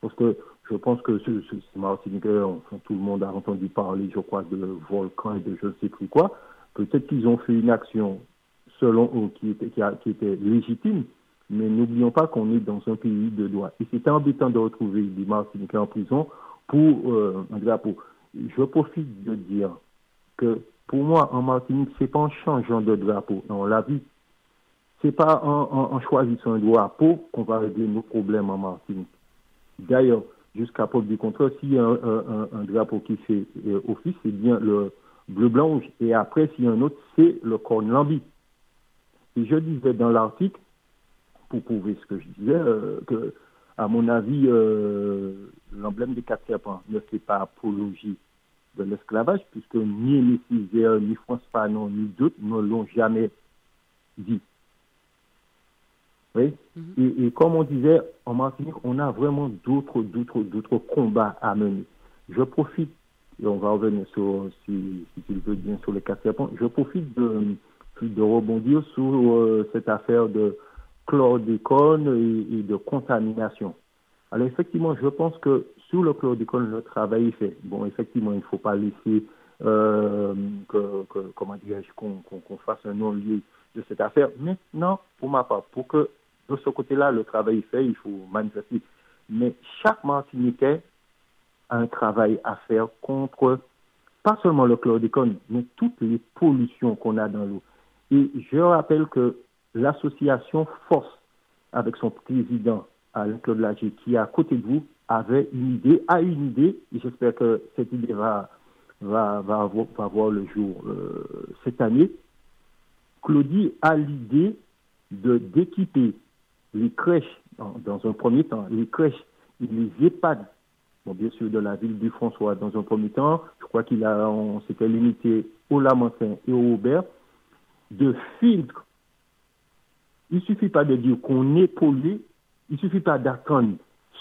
Parce que je pense que ce, enfin, tout le monde a entendu parler, je crois, de volcan et de je ne sais plus quoi. Peut-être qu'ils ont fait une action selon eux qui était, qui était légitime, mais n'oublions pas qu'on est dans un pays de droit. Et c'est embêtant de retrouver des Martiniquais en prison pour euh, un drapeau. Je profite de dire que pour moi, en Martinique, c'est pas en changeant de drapeau. On l'a vu. C'est pas en, choisissant un drapeau qu'on va régler nos problèmes en Martinique. D'ailleurs, jusqu'à preuve du contraire, s'il y a un, drapeau qui fait euh, office, c'est bien le bleu, blanc, rouge. Et après, s'il y a un autre, c'est le corne lambi. Et je disais dans l'article, pour prouver ce que je disais, euh, que, à mon avis, euh, l'emblème des quatre serpents ne fait pas apologie de l'esclavage, puisque ni Émile ni François Fanon, ni d'autres ne l'ont jamais dit. Oui. Mhm. et, comme on disait, en Martinique, on a vraiment d'autres, d'autres, d'autres combats à mener. Je profite, et on va revenir sur, si, si tu le veux bien, sur les quatre serpents, je profite de, de rebondir sur euh, cette affaire de chlordécone et, de contamination. Alors effectivement, je pense que sous le chlordécone, le travail est fait. Bon, effectivement, il ne faut pas laisser euh, que, comment qu'on fasse un non-lieu de cette affaire. Maintenant, pour ma part, pour que de ce côté-là, le travail est fait, il faut manifester. Mais chaque Martiniquais a un travail à faire contre pas seulement le chlordécone, mais toutes les pollutions qu'on a dans l'eau. Et je rappelle que l'association Force, avec son président Alain-Claude Lager, qui est à côté de vous, avait une idée, a une idée, et j'espère que cette idée va, avoir, le jour euh, cette année. Claudie a l'idée de d'équiper les crèches, dans, un premier temps, les crèches et les EHPAD, bien sûr de la ville du François, dans un premier temps, je crois qu'il a, on s'était limité au Lamentin et au Aubert, de filtres. Il ne suffit pas de dire qu'on est pollué, il ne suffit pas d'attendre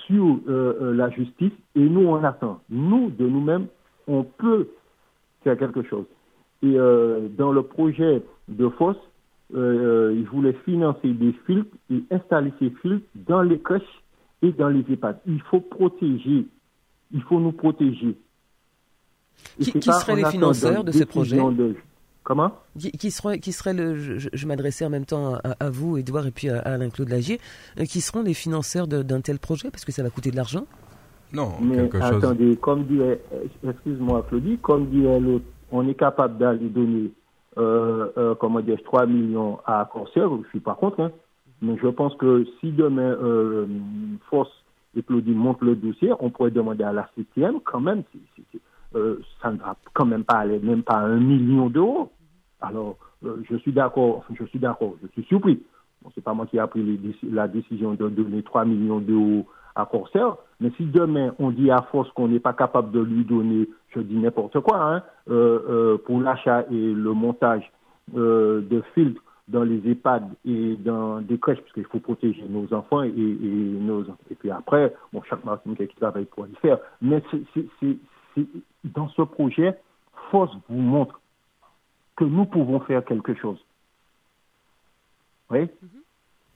sur euh, euh, la justice et nous on attend. Nous, de nous-mêmes, on peut faire quelque chose. Et euh, dans le projet de FOSS, il voulait financer des filtres et installer ces filtres dans les crèches et dans les EHPAD. Il faut protéger, il faut nous protéger. qui, seraient les financeurs de ce projet Comment? Qui, serait, qui serait le, je, m'adressais en même temps à, vous, Edouard, et puis à, Alain-Claude Lagier, euh, qui seront les financeurs d'un tel projet Parce que ça va coûter de l'argent? Non, Mais quelque attendez, comme dirait, euh, excuse-moi Claudie, comme dirait l'autre, on est capable d'aller donner, euh, euh, comment dire, 3 millions à Corsair, je suis pas contre, hein, mais je pense que si demain Force et Claudie montent le dossier, on pourrait demander à la CTM quand même, ça ne va quand même pas aller même pas à un million d'euros. Alors, euh, je suis d'accord, je suis d'accord, je suis surpris. Bon, c'est pas moi qui ai pris la décision de donner 3 millions d'euros à Corsair, mais si demain on dit à force qu'on n'est pas capable de lui donner, je dis n'importe quoi, hein, euh, euh, pour l'achat et le montage de filtres dans les EHPAD et dans des crèches, parce qu'il faut protéger nos enfants et, nos et puis après, bon, chaque Martinique qui travaille pour le faire. Mais c'est, dans ce projet, Force vous montre que nous pouvons faire quelque chose. Oui mhm.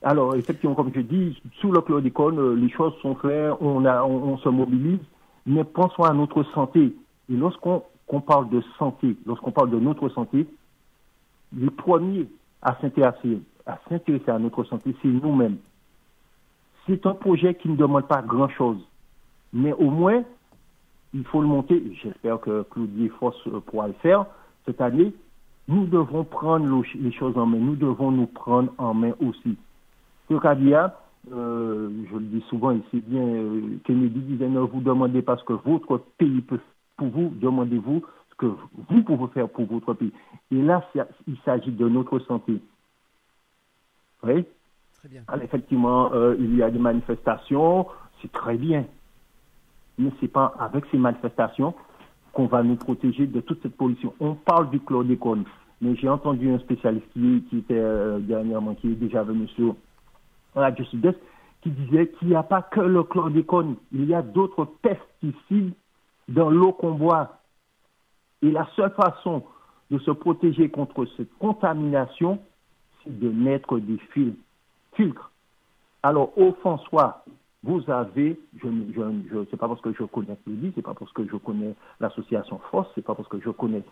Alors, effectivement, comme je dis, sous le chlordécone, euh, les choses sont faites, on, a, on, se mobilise, mais pensons à notre santé. Et lorsqu'on parle de santé, lorsqu'on parle de notre santé, les premiers à s'intéresser à, à notre santé, c'est nous-mêmes. C'est un projet qui ne demande pas grand-chose, mais au moins, il faut le monter. J'espère que Claudie Foss pourra le faire cette année. Nous devons prendre les choses en main. Nous devons nous prendre en main aussi. Ce Kadia, euh, je le dis souvent et c'est bien, euh, Kennedy disait ne vous demandez pas ce que votre pays peut pour vous, demandez-vous ce que vous pouvez faire pour votre pays. Et là, il s'agit de notre santé. Oui? Très bien. Alors, effectivement, euh, il y a des manifestations, c'est très bien. Mais ce n'est pas avec ces manifestations qu'on va nous protéger de toute cette pollution. On parle du chlordécone, mais j'ai entendu un spécialiste qui, était euh, dernièrement, qui est déjà venu sur Radio Sud-Est, qui disait qu'il n'y a pas que le chlordécone, il y a d'autres pesticides dans l'eau qu'on boit. Et la seule façon de se protéger contre cette contamination, c'est de mettre des filtres. Alors, au François, vous avez, je ne sais pas parce que je connais ce c'est pas parce que je connais l'association Force, c'est pas parce que je connais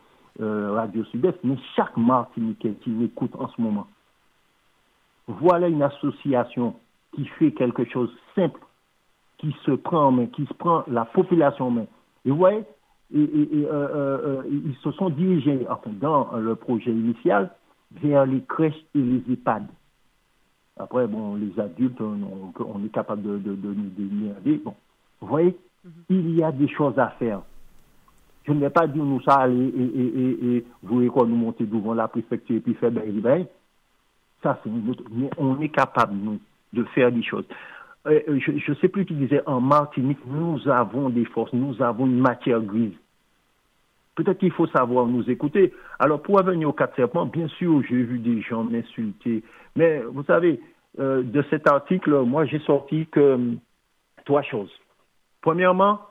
euh, Radio Sud-Est, mais chaque Martiniquais qui m'écoute en ce moment, voilà une association qui fait quelque chose simple, qui se prend en main, qui se prend la population en main. Et vous voyez, et, euh, euh, ils se sont dirigés, dans le projet initial, vers les crèches et les EHPAD. Après, bon, les adultes, on, est capable de, de, de nous démerder. Bon, vous voyez, mhm. il y a des choses à faire. Je ne vais pas dire nous ça, aller et, et, et, vous voyez quoi, nous monter devant la préfecture et puis faire ben, ben. Ça, c'est une autre. Mais on est capable, nous, de faire des choses. Euh, je ne sais plus qui disait, en Martinique, nous avons des forces, nous avons une matière grise. Peut-être qu'il faut savoir nous écouter. Alors, pour revenir au cas de serpent, bien sûr, j'ai vu des gens m'insulter. Mais vous savez, euh, de cet article, moi, j'ai sorti que euh, trois choses. Premièrement,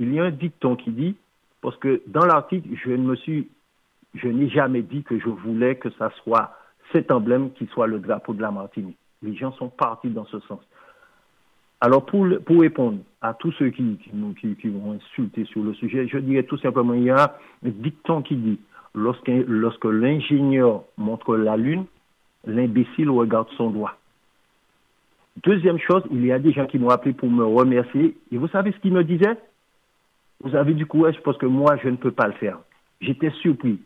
il y a un dicton qui dit, parce que dans l'article, je ne me suis, je n'ai jamais dit que je voulais que ça soit cet emblème qui soit le drapeau de la Martinique. Les gens sont partis dans ce sens. Alors, pour, pour répondre à tous ceux qui, qui, qui, vont insulter sur le sujet, je dirais tout simplement, il y a un dicton qui dit, lorsque, lorsque l'ingénieur montre la lune, l'imbécile regarde son doigt. Deuxième chose, il y a des gens qui m'ont appelé pour me remercier. Et vous savez ce qu'ils me disaient? Vous avez du courage parce que moi, je ne peux pas le faire. J'étais surpris.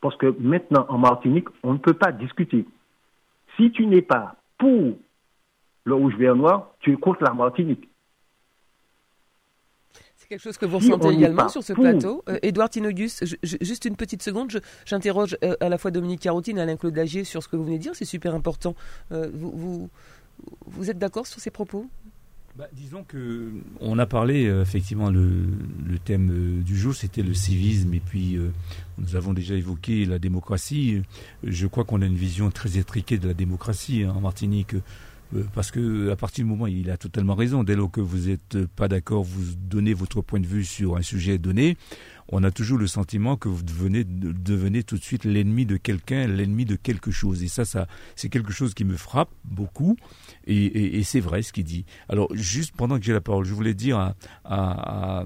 Parce que maintenant, en Martinique, on ne peut pas discuter. Si tu n'es pas pour le rouge vert noir, tu es contre la Martinique. C'est quelque chose que vous ressentez également sur ce plateau. Euh, Édouard Tinogus, juste une petite seconde, j'interroge euh, à la fois Dominique Carotine et Alain-Claude Lagier sur ce que vous venez de dire, c'est super important. Euh, vous, vous êtes d'accord sur ces propos? Bah, disons que on a parlé euh, effectivement le, le thème euh, du jour c'était le civisme et puis euh, nous avons déjà évoqué la démocratie. Je crois qu'on a une vision très étriquée de la démocratie hein, en Martinique parce que à partir du moment il a totalement raison. Dès lors que vous n'êtes pas d'accord vous donnez votre point de vue sur un sujet donné on a toujours le sentiment que vous devenez, devenez tout de suite l'ennemi de quelqu'un, l'ennemi de quelque chose. Et ça, ça c'est quelque chose qui me frappe beaucoup. Et, c'est vrai ce qu'il dit. Alors, juste pendant que j'ai la parole, je voulais dire à,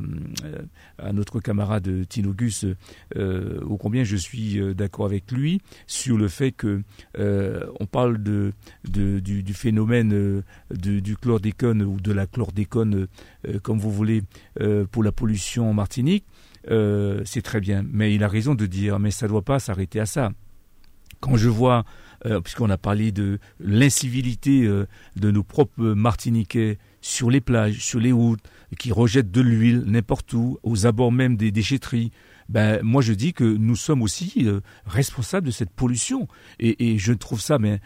notre camarade Tinogus euh, au combien je suis euh, d'accord avec lui sur le fait que euh, on parle de, du, phénomène du chlordécone ou de la chlordécone, comme vous voulez, pour la pollution en Martinique. Euh, c'est très bien. Mais il a raison de dire, mais ça ne doit pas s'arrêter à ça. Quand je vois, euh, puisqu'on a parlé de l'incivilité euh, de nos propres Martiniquais sur les plages, sur les routes, qui rejettent de l'huile n'importe où, aux abords même des déchetteries, ben, moi je dis que nous sommes aussi responsables de cette pollution. Et, je trouve ça mais,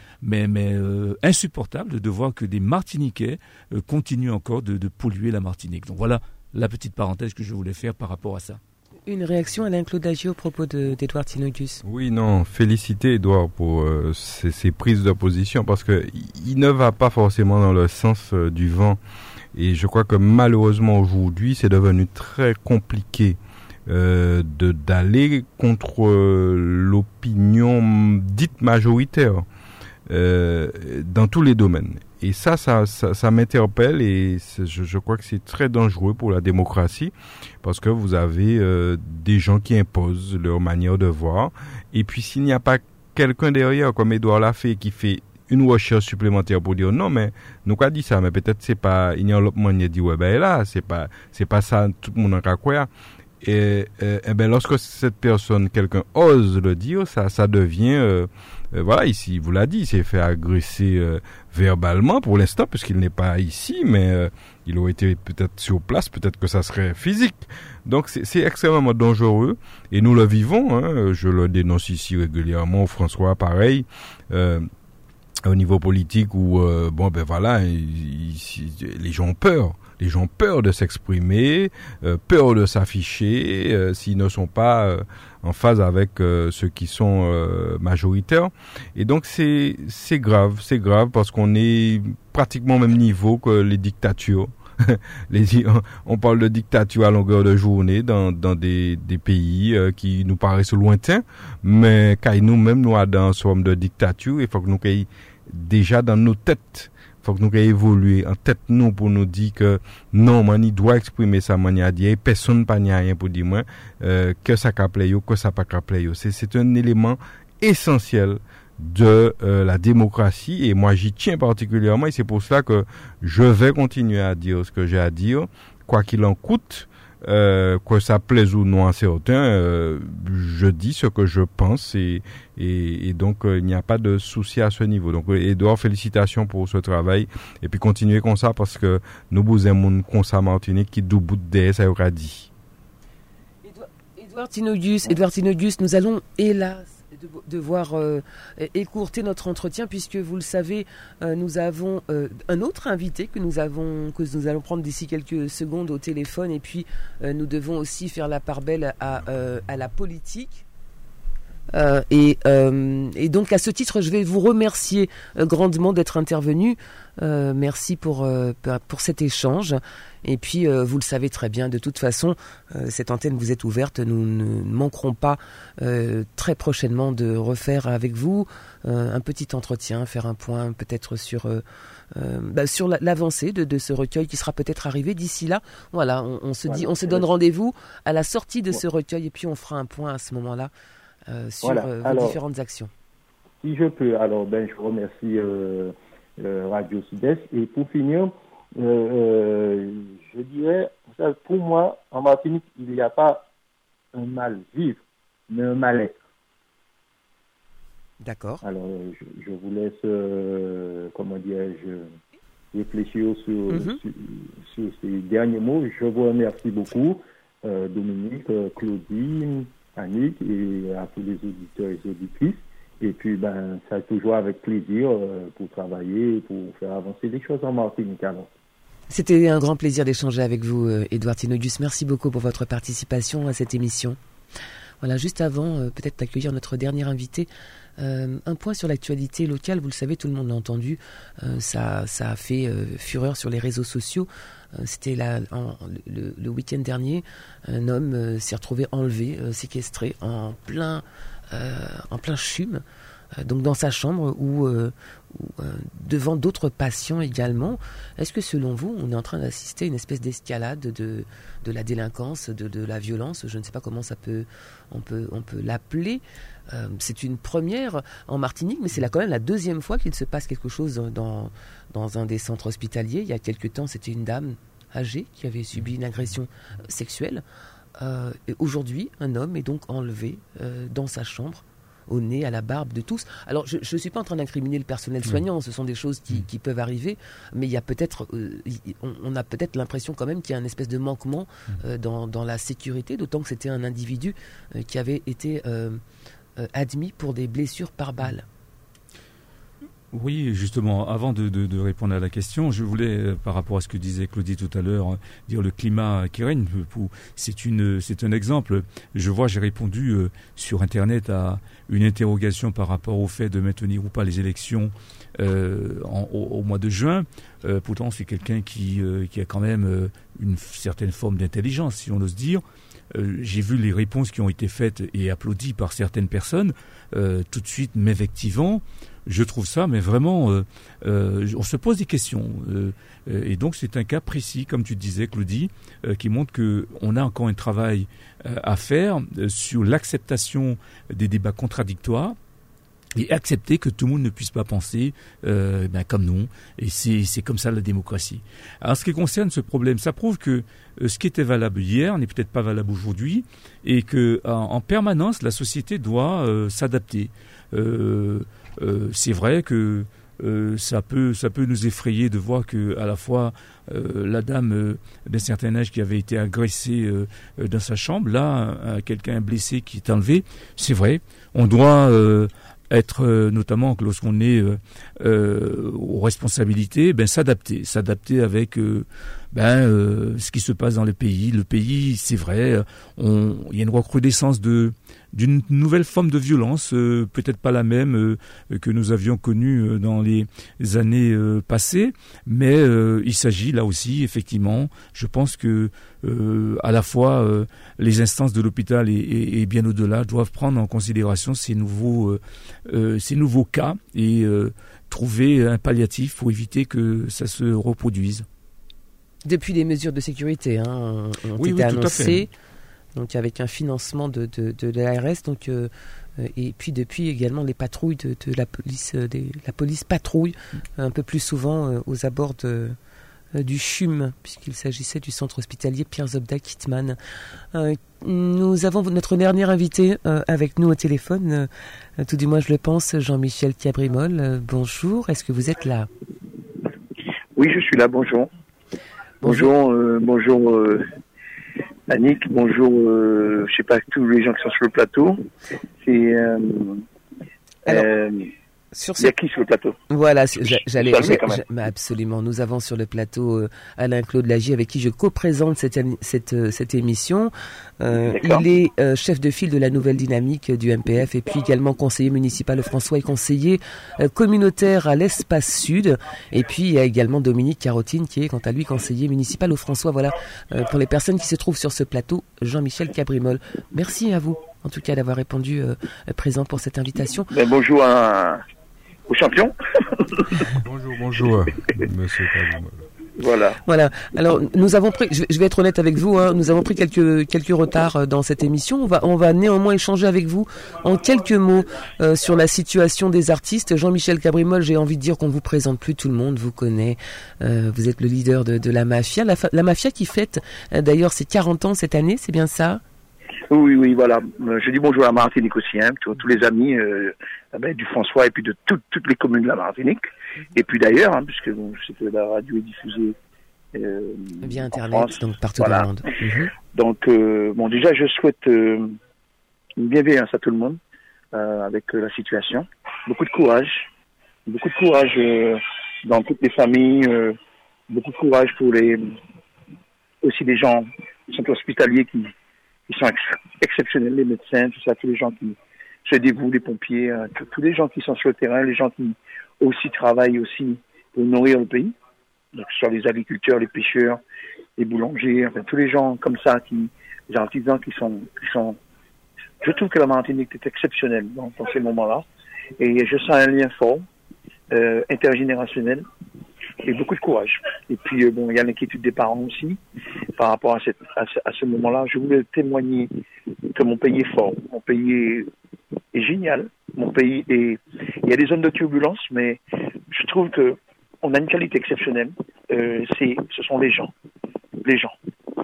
insupportable de voir que des Martiniquais continuent encore de polluer la Martinique. Donc voilà la petite parenthèse que je voulais faire par rapport à ça. Une réaction, Alain Claude au propos d'Edouard Tinogus. Oui, non, féliciter Edouard pour euh, ses, prises de position parce qu'il ne va pas forcément dans le sens euh, du vent. Et je crois que malheureusement aujourd'hui, c'est devenu très compliqué euh, d'aller contre l'opinion dite majoritaire dans tous les domaines. Et ça, ça, ça, m'interpelle et je, je, crois que c'est très dangereux pour la démocratie parce que vous avez euh, des gens qui imposent leur manière de voir. Et puis s'il n'y a pas quelqu'un derrière, comme Edouard l'a fait, qui fait une recherche supplémentaire pour dire non, mais nous quoi dit ça, mais peut-être c'est pas, il y a un autre manière dire ouais ben là, c'est pas, c'est pas ça tout le monde en quoi. Et, et, et, ben lorsque cette personne, quelqu'un ose le dire, ça, ça devient euh, euh, voilà, ici, il vous l'a dit, il s'est fait agresser euh, verbalement pour l'instant, puisqu'il n'est pas ici, mais euh, il aurait été peut-être sur place, peut-être que ça serait physique. Donc c'est extrêmement dangereux, et nous le vivons, hein, je le dénonce ici régulièrement, François, pareil. au niveau politique où bon ben voilà les gens ont peur les gens ont peur de s'exprimer, euh, peur de s'afficher euh, s'ils ne sont pas euh, en phase avec ceux qui sont majoritaires. Et donc c'est c'est grave, c'est grave parce qu'on est pratiquement au même niveau que les dictatures. les, on parle de dictature à longueur de journée dans, dans des, des pays qui nous paraissent lointains, mais quand nous-mêmes nous dans une forme de dictature, il faut que nous déjà dans nos têtes faut que nous évoluer en tête nous pour nous dire que non mani doit exprimer sa manière dire personne pas rien pour dire moi euh, que ça yo que ça pas yo. C'est c'est un élément essentiel de euh, la démocratie et moi j'y tiens particulièrement et c'est pour cela que je vais continuer à dire ce que j'ai à dire quoi qu'il en coûte euh, que ça plaise ou non à certains, euh, je dis ce que je pense et, et, donc euh, il n'y a pas de souci à ce niveau. Donc Edouard, félicitations pour ce travail et puis continuez comme ça parce que nous vous aimons comme ça Martinique qui double de ça aura dit. Edouard Tinogus, Edouard Tinogus, nous allons hélas devoir euh, écourter notre entretien puisque vous le savez, euh, nous avons euh, un autre invité que nous avons que nous allons prendre d'ici quelques secondes au téléphone et puis nous devons aussi faire la part belle à, la politique. Et, donc à ce titre, je vais vous remercier grandement d'être intervenu. Merci pour, pour cet échange. Et puis, vous le savez très bien, de toute façon, cette antenne vous est ouverte. Nous ne manquerons pas très prochainement de refaire avec vous un petit entretien, faire un point peut-être sur, bah, sur l'avancée de, de, ce recueil qui sera peut-être arrivé d'ici là. Voilà, on, se dit, on se donne rendez-vous à la sortie de ce recueil et puis on fera un point à ce moment-là. Euh, sur euh, vos différentes actions. Si je peux, alors ben, je remercie euh, Radio Sud-Est. Et pour finir, je dirais, pour moi, en Martinique, il n'y a pas un mal vivre, mais un mal-être. D'accord. Alors, je, vous laisse, comment dirais-je, réfléchir sur, mhm. sur, ces derniers mots. Je vous remercie beaucoup, Dominique, Claudine, Annick et à tous les auditeurs et auditrices. Et puis, ben, ça toujours avec plaisir euh, pour travailler, pour faire avancer les choses en Martinique. C'était un grand plaisir d'échanger avec vous, Edouard euh, Tinogus. Merci beaucoup pour votre participation à cette émission. Voilà, juste avant, euh, peut-être d'accueillir notre dernier invité, un point sur l'actualité locale. Vous le savez, tout le monde l'a entendu. ça, ça a fait fureur sur les réseaux sociaux. C'était le, le week-end dernier, un homme s'est retrouvé enlevé, séquestré en plein, en plein chume donc dans sa chambre ou, devant d'autres patients également. Est-ce que selon vous, on est en train d'assister à une espèce d'escalade de, la délinquance, de, la violence? Je ne sais pas comment ça peut, on peut, on peut l'appeler. c'est une première en Martinique, mais c'est quand même la deuxième fois qu'il se passe quelque chose dans, dans un des centres hospitaliers. Il y a quelques temps, c'était une dame âgée qui avait subi une agression euh, sexuelle. Euh, et aujourd'hui, un homme est donc enlevé euh, dans sa chambre au nez, à la barbe de tous. Alors, je ne suis pas en train d'incriminer le personnel soignant, ce sont des choses qui, qui peuvent arriver, mais il y a peut-être, on, a peut-être l'impression quand même qu'il y a une espèce de manquement dans, dans, la sécurité, d'autant que c'était un individu qui avait été admis pour des blessures par balle. Oui, justement, avant de, répondre à la question, je voulais, euh, par rapport à ce que disait Claudie tout à l'heure, euh, dire le climat qui règne. C'est une, c'est un exemple. Je vois, j'ai répondu euh, sur Internet à une interrogation par rapport au fait de maintenir ou pas les élections au, mois de juin. pourtant, c'est quelqu'un qui, a quand même une certaine forme d'intelligence, si on ose dire. j'ai vu les réponses qui ont été faites et applaudies par certaines personnes, tout de suite m'invectivant je trouve ça, mais vraiment, euh, euh, on se pose des questions. Euh, et donc c'est un cas précis, comme tu disais, Claudie, qui montre qu'on a encore un travail à faire sur l'acceptation des débats contradictoires et accepter que tout le monde ne puisse pas penser ben, comme nous. Et c'est comme ça la démocratie. Alors, ce qui concerne ce problème, ça prouve que ce qui était valable hier n'est peut-être pas valable aujourd'hui, et que en, permanence la société doit s'adapter. Euh, c'est vrai que euh, ça peut ça peut nous effrayer de voir que à la fois euh, la dame d'un certain âge qui avait été agressée dans sa chambre là quelqu'un blessé qui est enlevé. C'est vrai. On doit être notamment lorsqu'on est aux responsabilités ben s'adapter. S'adapter avec ben ce qui se passe dans le pays. Le pays c'est vrai il y a une recrudescence de d'une nouvelle forme de violence, euh, peut-être pas la même euh, que nous avions connue euh, dans les années passées, mais il s'agit là aussi, effectivement, je pense que à la fois les instances de l'hôpital et, bien au-delà doivent prendre en considération ces nouveaux, ces nouveaux cas et trouver un palliatif pour éviter que ça se reproduise. Depuis les mesures de sécurité hein, ont oui, été annoncées donc avec un financement de, de, de l'ARS, donc euh, et puis depuis également les patrouilles de, de la police, euh, des, la police patrouille un peu plus souvent euh, aux abords de, du CHUM, puisqu'il s'agissait du centre hospitalier Pierre Zobda Kittman. nous avons notre dernier invité avec nous au téléphone, tout du moins je le pense, Jean-Michel Cabrimol. bonjour, est-ce que vous êtes là? Oui, je suis là, bonjour. Bonjour, bonjour, bonjour Annick, bonjour, euh, je sais pas tous les gens qui sont sur le plateau. C'est euh, Sur Il y a qui sur le plateau? Voilà, j'allais, absolument. Nous avons sur le plateau euh, Alain Claude Lagier avec qui je co-présente cette, cette, euh, cette émission. Euh, il est euh, chef de file de la nouvelle dynamique du MPF et puis également conseiller municipal au François et conseiller communautaire à l'espace sud. Et puis il y a également Dominique Carotine qui est quant à lui conseiller municipal au François. Voilà pour les personnes qui se trouvent sur ce plateau, Jean-Michel Cabrimol. Merci à vous en tout cas d'avoir répondu présent pour cette invitation. Ben, bonjour à au champion. bonjour, bonjour, monsieur Voilà. Voilà. Alors nous avons pris, je vais être honnête avec vous, hein, nous avons pris quelques quelques retards euh, dans cette émission. On va on va néanmoins échanger avec vous en quelques mots euh, sur la situation des artistes. Jean-Michel Cabrimol, j'ai envie de dire qu'on vous présente plus, tout le monde vous connaît. Euh, vous êtes le leader de, de la mafia, la, la mafia qui fête d'ailleurs ses 40 ans cette année, c'est bien ça? Oui, oui, voilà. Euh, je dis bonjour à Martinique aussi, hein, tous, les amis euh, ben, du François et puis de toutes les communes de la Martinique. Et puis d'ailleurs, hein, puisque bon, je sais que la radio est diffusée euh, via Internet, donc partout dans le monde. Mhm. Donc, euh, bon, déjà, je souhaite euh, une bienveillance à tout le monde avec la situation. Beaucoup de courage, beaucoup de courage dans toutes les familles, beaucoup de courage pour les aussi des gens qui sont hospitaliers qui ils sont exceptionnels, les médecins, tout ça, tous les gens qui se dévouent, les pompiers, euh, tous les gens qui sont sur le terrain, les gens qui aussi travaillent aussi pour nourrir le pays, donc ce soit les agriculteurs, les pêcheurs, les boulangers, enfin tous les gens comme ça, qui, les artisans qui sont, qui sont. Je trouve que la Martinique est exceptionnelle dans, ces moments-là, et je sens un lien fort, euh, intergénérationnel, et beaucoup de courage. Et puis, euh, bon, il y a l'inquiétude des parents aussi par rapport à, cette, à ce, moment-là. Je voulais témoigner que mon pays est fort, mon pays est, génial, mon pays est... Il y a des zones de turbulence, mais je trouve que on a une qualité exceptionnelle. Euh, c'est, ce sont les gens, les gens,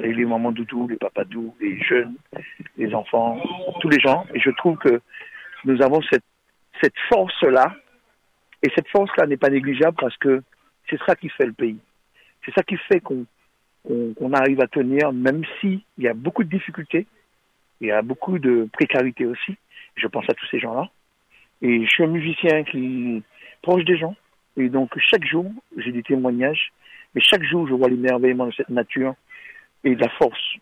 les mamans doudou, les papas doux, les jeunes, les enfants, tous les gens. Et je trouve que nous avons cette, cette force-là, et cette force-là n'est pas négligeable parce que c'est ça qui fait le pays. C'est ça qui fait qu'on arrive à tenir, même s'il y a beaucoup de difficultés, il y a beaucoup de précarité aussi. Je pense à tous ces gens-là. Et je suis un musicien qui proche des gens. Et donc chaque jour, j'ai des témoignages, mais chaque jour, je vois l'émerveillement de cette nature et de la force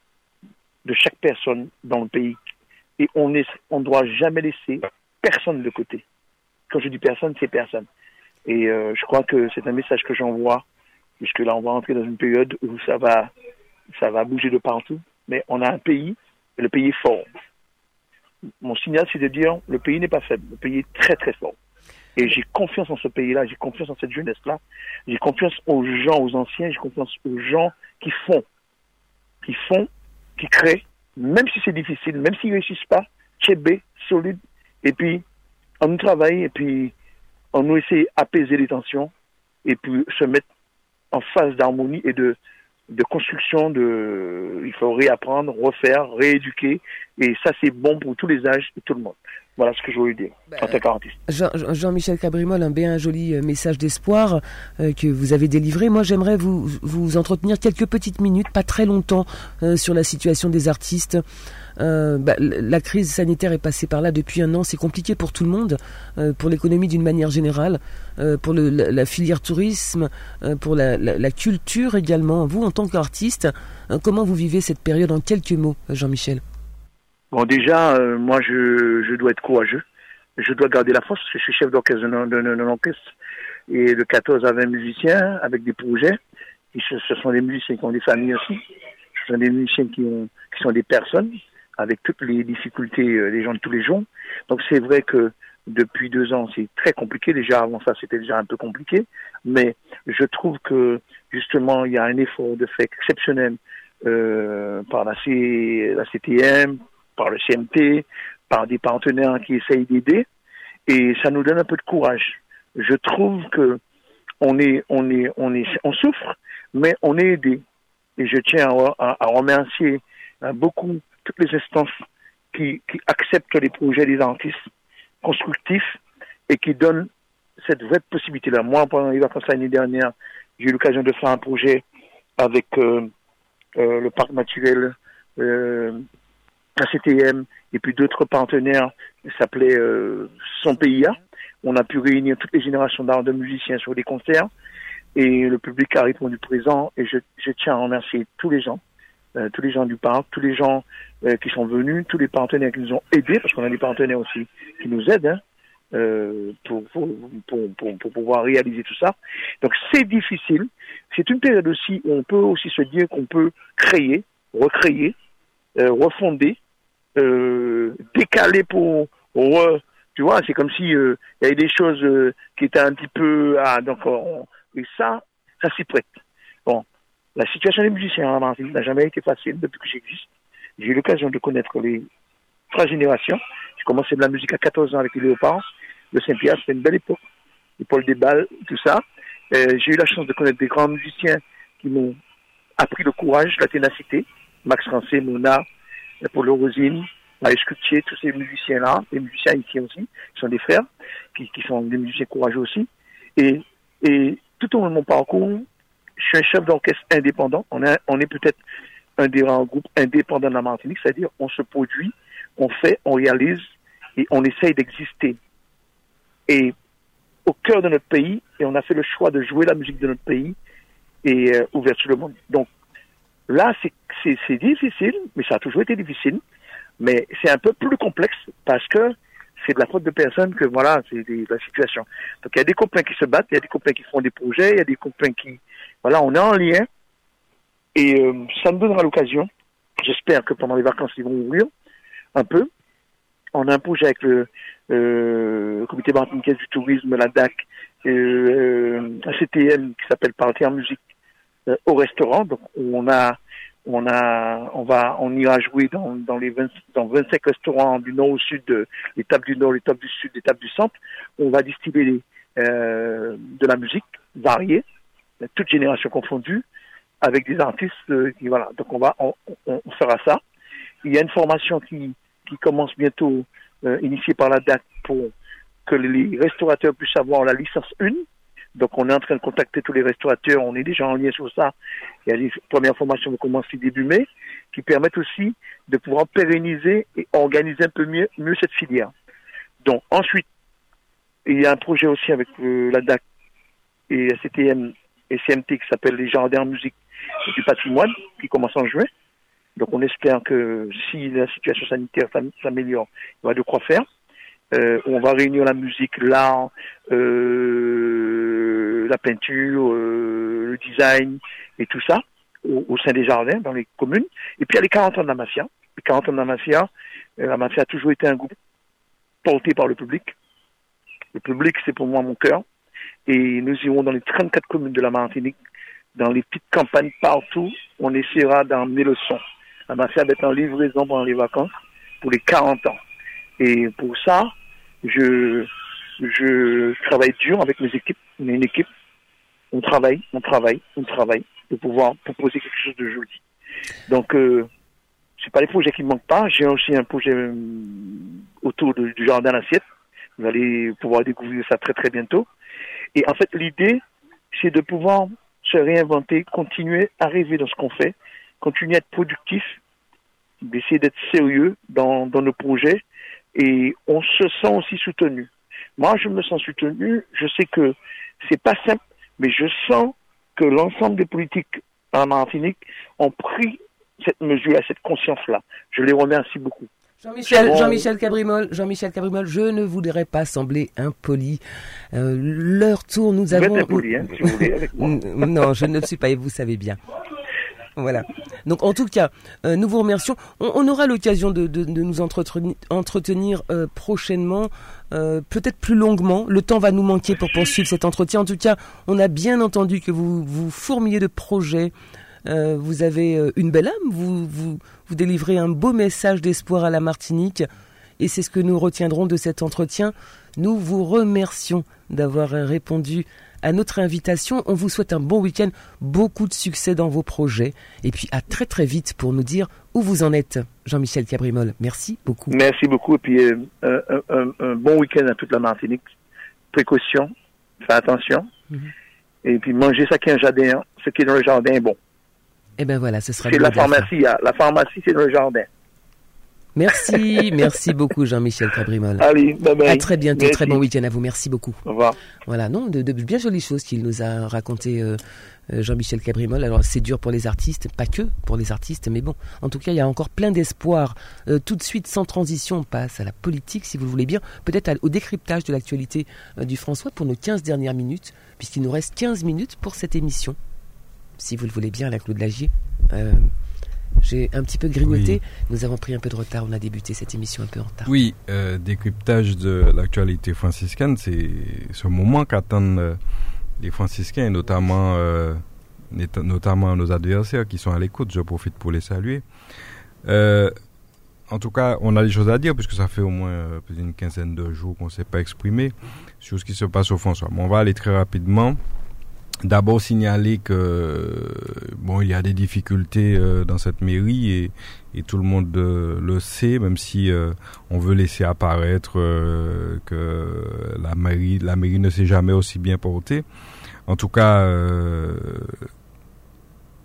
de chaque personne dans le pays. Et on ne on doit jamais laisser personne de côté. Quand je dis personne, c'est personne. Et euh, je crois que c'est un message que j'envoie, puisque là, on va entrer dans une période où ça va, ça va bouger de partout. Mais on a un pays, et le pays est fort. Mon signal, c'est de dire, le pays n'est pas faible, le pays est très très fort. Et j'ai confiance en ce pays-là, j'ai confiance en cette jeunesse-là, j'ai confiance aux gens, aux anciens, j'ai confiance aux gens qui font, qui font, qui créent, même si c'est difficile, même s'ils ne réussissent pas, tchébé, solide, et puis on travaille, et puis on nous essaie d'apaiser les tensions et puis se mettre en phase d'harmonie et de, de construction de il faut réapprendre, refaire, rééduquer et ça c'est bon pour tous les âges et tout le monde. Voilà ce que je voulais dire ben, en tant qu'artiste. Jean-Michel Cabrimol, un bien joli euh, message d'espoir euh, que vous avez délivré. Moi, j'aimerais vous, vous entretenir quelques petites minutes, pas très longtemps, euh, sur la situation des artistes. Euh, bah, la crise sanitaire est passée par là depuis un an. C'est compliqué pour tout le monde, euh, pour l'économie d'une manière générale, euh, pour le, la, filière tourisme, pour la, la, culture également. Vous, en tant qu'artiste, comment vous vivez cette période en quelques mots, Jean-Michel? Bon, déjà, moi, je, je dois être courageux. Je dois garder la force. Je suis chef d'orchestre d'un orchestre et de 14 à 20 musiciens avec des projets. Et ce, ce, sont des musiciens qui ont des familles aussi. Ce sont des musiciens qui, ont, qui sont des personnes avec toutes les difficultés euh, des gens de tous les jours. Donc c'est vrai que depuis deux ans, c'est très compliqué. Déjà avant ça, c'était déjà un peu compliqué, mais je trouve que justement, il y a un effort de fait exceptionnel euh, par la, C, la CTM, par le CMT, par des partenaires qui essayent d'aider, et ça nous donne un peu de courage. Je trouve que on est, on est, on est, on souffre, mais on est aidé. Et je tiens à, remercier euh, beaucoup toutes les instances qui, qui acceptent les projets des artistes constructifs et qui donnent cette vraie possibilité-là. Moi, pendant les vacances l'année dernière, j'ai eu l'occasion de faire un projet avec euh, euh, le parc naturel, euh, la CTM et puis d'autres partenaires s'appelait euh, Son PIA, On a pu réunir toutes les générations d'art de musiciens sur des concerts et le public a répondu présent et je, je tiens à remercier tous les gens, euh, tous les gens du parc, tous les gens euh, qui sont venus, tous les partenaires qui nous ont aidés, parce qu'on a des partenaires aussi qui nous aident hein, euh, pour, pour, pour, pour, pour pouvoir réaliser tout ça. Donc c'est difficile. C'est une période aussi où on peut aussi se dire qu'on peut créer, recréer, euh, refonder, euh, décaler pour tu vois, c'est comme si euh, il y avait des choses euh, qui étaient un petit peu ah donc ça, ça s'y prête. Bon, la situation des musiciens en Martinique n'a jamais été facile depuis que j'existe. J'ai eu l'occasion de connaître les trois générations. J'ai commencé de la musique à 14 ans avec les Léopards. Le Saint-Pierre, c'était une belle époque. Les Paul Desballes, tout ça. J'ai eu la chance de connaître des grands musiciens qui m'ont appris le courage, la ténacité. Max Rancé, Mona, Paul Rosine, Maïs Coutier, tous ces musiciens-là, des musiciens ici aussi, qui sont des frères, qui, qui sont des musiciens courageux aussi. Et, et tout au long de mon parcours, je suis un chef d'orchestre indépendant. On, a- on est peut-être un des rares groupes indépendants de la Martinique, c'est-à-dire on se produit, on fait, on réalise et on essaye d'exister. Et au cœur de notre pays, et on a fait le choix de jouer la musique de notre pays et euh, ouvert sur le monde. Donc là, c'est- difficile, mais ça a toujours été difficile, mais c'est un peu plus complexe parce que c'est de la faute de personne que voilà, c'est la situation. Donc il y a des copains qui se battent, il y a des copains qui font des projets, il y a des copains qui, voilà, on est en lien et euh, ça me donnera l'occasion. J'espère que pendant les vacances ils vont ouvrir un peu. On a un projet avec le, euh, comité martiniquais du tourisme, la DAC, euh, euh, un CTM qui s'appelle Partir en musique euh, au restaurant. Donc on a on a, on va, on ira jouer dans, dans les 20, dans 25 restaurants du nord au sud, de l'étape du nord, l'étape du sud, l'étape du centre. On va distiller les, euh, de la musique variée, toutes générations confondues, avec des artistes euh, voilà. Donc on va, on, on, fera ça. Il y a une formation qui, qui commence bientôt, euh, initiée par la DAC pour que les restaurateurs puissent avoir la licence 1. Donc on est en train de contacter tous les restaurateurs, on est déjà en lien sur ça. Il y a les premières formations qui commencent début mai, qui permettent aussi de pouvoir pérenniser et organiser un peu mieux, cette filière. Donc ensuite, il y a un projet aussi avec euh, la DAC et la CTM et CMT qui s'appelle les Jardins en musique du patrimoine, qui commence en juin. Donc on espère que si la situation sanitaire s'am- s'améliore, il y aura de quoi faire. Euh, on va réunir la musique, l'art, euh, la peinture, euh, le design et tout ça au, sein des jardins, dans les communes. Et puis il y a les 40 ans mafia. Les 40 ans mafia, euh, la mafia a toujours été un groupe porté par le public. Le public, c'est pour moi mon cœur. Et nous irons dans les 34 communes de la Martinique, dans les petites campagnes partout. On essaiera d'emmener le son. La mafia va être en livraison pendant les vacances pour les 40 ans. Et pour ça, je, je travaille dur avec mes équipes. On est une équipe. On travaille, on travaille, on travaille pour pouvoir proposer quelque chose de joli. Donc, euh, c'est pas les projets qui ne manquent pas. J'ai aussi un projet euh, autour du jardin d'assiette. Vous allez pouvoir découvrir ça très très bientôt. Et en fait, l'idée, c'est de pouvoir se réinventer, continuer à rêver dans ce qu'on fait, continuer à être productif, d'essayer d'être sérieux dans, dans nos projets et on se sent aussi soutenu. Moi, je me sens soutenu. Je sais que c'est pas simple, mais je sens que l'ensemble des politiques en Martinique ont pris cette mesure, cette conscience-là. Je les remercie beaucoup. Jean-Michel, Bon. Jean-Michel Cabrimol, Jean-Michel Cabrimol, je ne voudrais pas sembler impoli. Euh, leur tour, nous Vous avons. êtes impoli, hein, si vous voulez, avec moi. Non, je ne le suis pas et vous savez bien. Voilà. Donc en tout cas, euh, nous vous remercions. On, aura l'occasion de, nous entretenir, euh, prochainement, euh, peut-être plus longuement. Le temps va nous manquer pour poursuivre cet entretien. En tout cas, on a bien entendu que vous vous fourmillez de projets. Vous avez une belle âme. Vous, vous, délivrez un beau message d'espoir à la Martinique. Et c'est ce que nous retiendrons de cet entretien. Nous vous remercions d'avoir répondu à notre invitation. On vous souhaite un bon week-end, beaucoup de succès dans vos projets. Et puis à très très vite pour nous dire où vous en êtes. Jean-Michel Cabrimol, merci beaucoup. Merci beaucoup. Et puis, euh, un, un- un- bon week-end à toute la Martinique. Précaution, fais attention. Mhm. Et puis, manger ça qui est un jardin. Ce qui est dans le jardin est bon. Et ben voilà, ce sera C'est le la pharmacie. hein. La pharmacie, c'est dans le jardin. Merci, merci beaucoup Jean-Michel Cabrimol. Allez, bye bye. À très bientôt, Merci. très bon week-end à vous. Merci beaucoup. Au revoir. Voilà, non, de, de bien jolies choses qu'il nous a raconté euh, euh, Jean-Michel Cabrimol. Alors c'est dur pour les artistes, pas que pour les artistes, mais bon, en tout cas, il y a encore plein d'espoir. Euh, tout de suite, sans transition, on passe à la politique, si vous le voulez bien, peut-être au décryptage de l'actualité euh, du François pour nos 15 dernières minutes, puisqu'il nous reste 15 minutes pour cette émission. Si vous le voulez bien, la Claude Lagier. J'ai un petit peu grignoté. Nous avons pris un peu de retard. On a débuté cette émission un peu en retard. Oui, euh, décryptage de l'actualité franciscaine, c'est ce moment qu'attendent euh, les franciscains, notamment, euh, notamment nos adversaires qui sont à l'écoute. Je profite pour les saluer. Euh, en tout cas, on a des choses à dire, puisque ça fait au moins plus d'une quinzaine de jours qu'on ne s'est pas exprimé sur ce qui se passe au François. On va aller très rapidement. D'abord signaler que bon, il y a des difficultés euh, dans cette mairie et, et tout le monde euh, le sait, même si euh, on veut laisser apparaître euh, que la mairie, la mairie ne s'est jamais aussi bien portée. En tout cas, euh,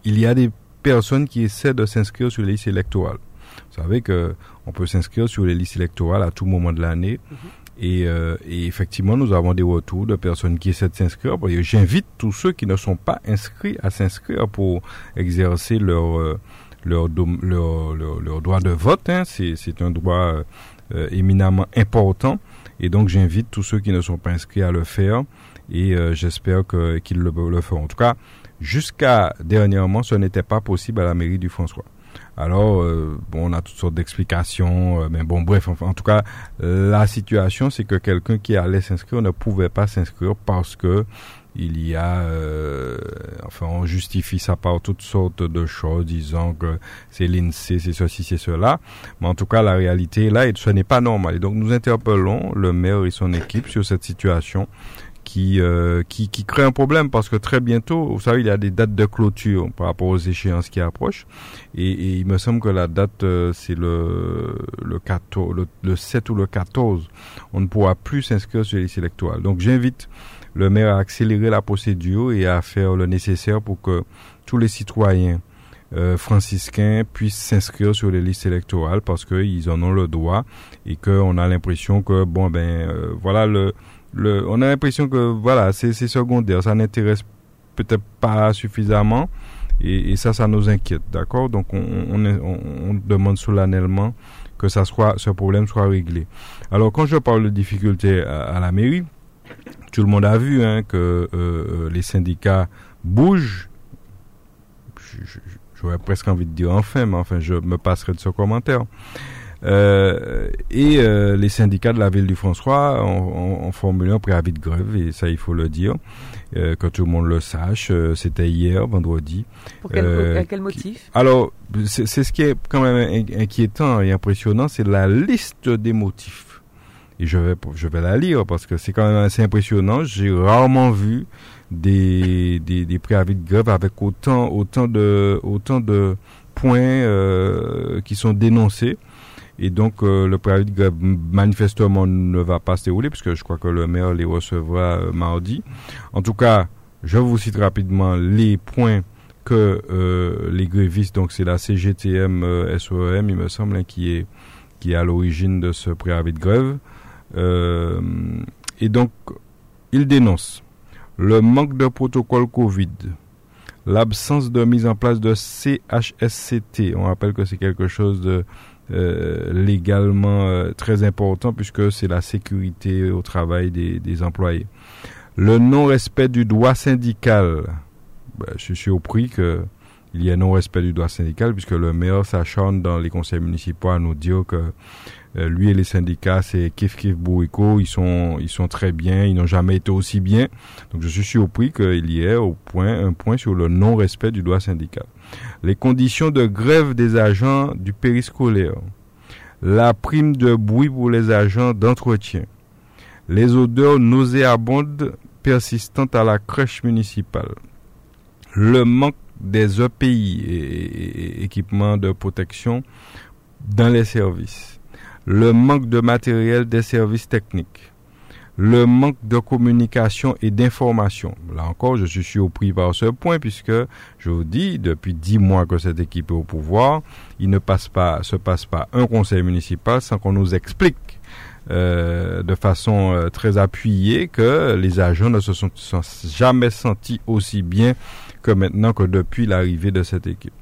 il y a des personnes qui essaient de s'inscrire sur les listes électorales. Vous savez que on peut s'inscrire sur les listes électorales à tout moment de l'année. Et, euh, et effectivement, nous avons des retours de personnes qui essaient de s'inscrire. J'invite tous ceux qui ne sont pas inscrits à s'inscrire pour exercer leur, euh, leur, leur, leur, leur droit de vote. hein. C'est un droit euh, éminemment important. Et donc, j'invite tous ceux qui ne sont pas inscrits à le faire. Et euh, j'espère qu'ils le, le feront. En tout cas, jusqu'à dernièrement, ce n'était pas possible à la mairie du François. Alors, euh, on a toutes sortes d'explications, euh, mais bon, bref, enfin, en tout cas, la situation, c'est que quelqu'un qui allait s'inscrire ne pouvait pas s'inscrire parce que il y a, euh, enfin, on justifie ça par toutes sortes de choses, disant que c'est l'INSEE, c'est ceci, c'est cela. Mais en tout cas, la réalité est là et ce n'est pas normal. Et donc, nous interpellons le maire et son équipe sur cette situation qui, euh, qui, qui crée un problème parce que très bientôt, vous savez, il y a des dates de clôture par rapport aux échéances qui approchent. Et, et il me semble que la date, euh, c'est le, le, 14, le, le 7 ou le 14. On ne pourra plus s'inscrire sur les listes électorales. Donc j'invite le maire à accélérer la procédure et à faire le nécessaire pour que tous les citoyens euh, franciscains puissent s'inscrire sur les listes électorales parce qu'ils en ont le droit et qu'on a l'impression que, bon, ben, euh, voilà, le, le, on a l'impression que, voilà, c'est secondaire, ça n'intéresse peut-être pas suffisamment. Et, et ça, ça nous inquiète, d'accord? Donc, on, on, on- on demande solennellement que ça soit, ce problème soit réglé. Alors, quand je parle de difficultés à, à la mairie, tout le monde a vu hein, que euh, les syndicats bougent. J'aurais presque envie de dire enfin, mais enfin, je me passerai de ce commentaire. Euh, et euh, les syndicats de la ville du François ont, ont- ont formulé un préavis de grève, et ça, il faut le dire, euh, que tout le monde le sache. C'était hier, vendredi. Pour quel, à quel motif Alors, c'est ce qui est quand même in- inquiétant et impressionnant, c'est la liste des motifs. Et je vais, je vais la lire parce que c'est quand même assez impressionnant. J'ai rarement vu des, des, des préavis de grève avec autant, autant, de, autant de points qui sont dénoncés. Et donc, euh, le préavis de grève manifestement ne va pas se dérouler puisque je crois que le maire les recevra euh, mardi. En tout cas, je vous cite rapidement les points que euh, les grévistes, donc c'est la CGTM euh, SOEM, il me semble, hein, qui est qui est à l'origine de ce préavis de grève. Et donc, ils dénoncent le manque de protocole Covid, l'absence de mise en place de CHSCT. On rappelle que c'est quelque chose de euh, légalement euh, très important puisque c'est la sécurité au travail des, des employés. Le non-respect du droit syndical. Ben, je suis surpris que il y ait non-respect du droit syndical puisque le maire s'acharne dans les conseils municipaux à nous dire que euh, lui et les syndicats c'est kiff kiff bourrico, ils sont ils sont très bien, ils n'ont jamais été aussi bien. Donc je suis surpris qu'il y ait au point un point sur le non-respect du droit syndical. Les conditions de grève des agents du périscolaire, la prime de bruit pour les agents d'entretien, les odeurs nauséabondes persistantes à la crèche municipale, le manque des EPI, et- équipements de protection dans les services, le manque de matériel des services techniques, le manque de communication et d'information. Là encore, je suis surpris par ce point puisque je vous dis, depuis dix mois que cette équipe est au pouvoir, il ne passe pas, se passe pas un conseil municipal sans qu'on nous explique euh, de façon euh, très appuyée que les agents ne se sont, jamais sentis aussi bien que maintenant que depuis l'arrivée de cette équipe.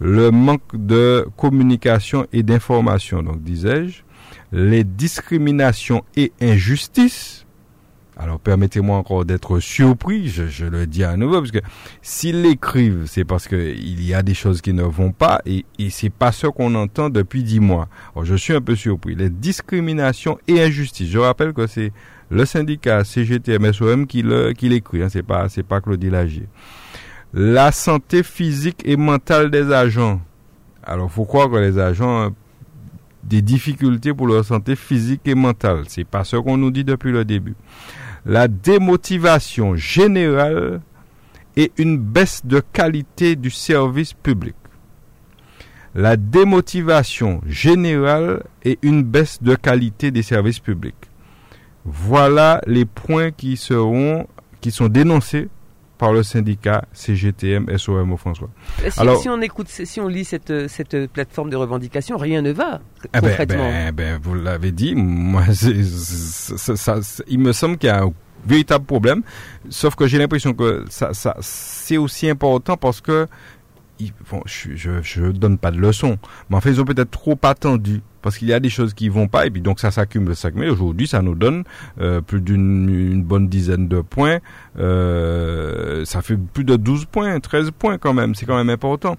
Le manque de communication et d'information, donc disais-je, les discriminations et injustices. Alors permettez-moi encore d'être surpris, je, le dis à nouveau, parce que s'ils l'écrivent, c'est parce qu'il y a des choses qui ne vont pas et, et c'est pas ce qu'on entend depuis dix mois. Alors, je suis un peu surpris. Les discriminations et injustices. Je rappelle que c'est le syndicat CGTMSOM qui l'écrit, hein, c'est pas c'est pas Claudie Lagier. La santé physique et mentale des agents. Alors faut croire que les agents des difficultés pour leur santé physique et mentale. C'est pas ce qu'on nous dit depuis le début. La démotivation générale et une baisse de qualité du service public. La démotivation générale et une baisse de qualité des services publics. Voilà les points qui qui sont dénoncés par le syndicat CGTM SOM François. Si, Alors, si on écoute, si on lit cette, cette plateforme de revendication, rien ne va eh concrètement. Ben, ben, vous l'avez dit, moi, c ça, ça, il me semble qu'il y a un véritable problème, sauf que j'ai l'impression que ça, ça c'est aussi important parce que je ne donne pas de leçons, mais en fait, ils ont peut-être trop attendu parce qu'il y a des choses qui vont pas et puis donc ça s'accumule, s'accumule. Aujourd'hui, ça nous donne euh, plus d'une bonne dizaine de points. Euh, ça fait plus de 12 points, 13 points quand même. C'est quand même important.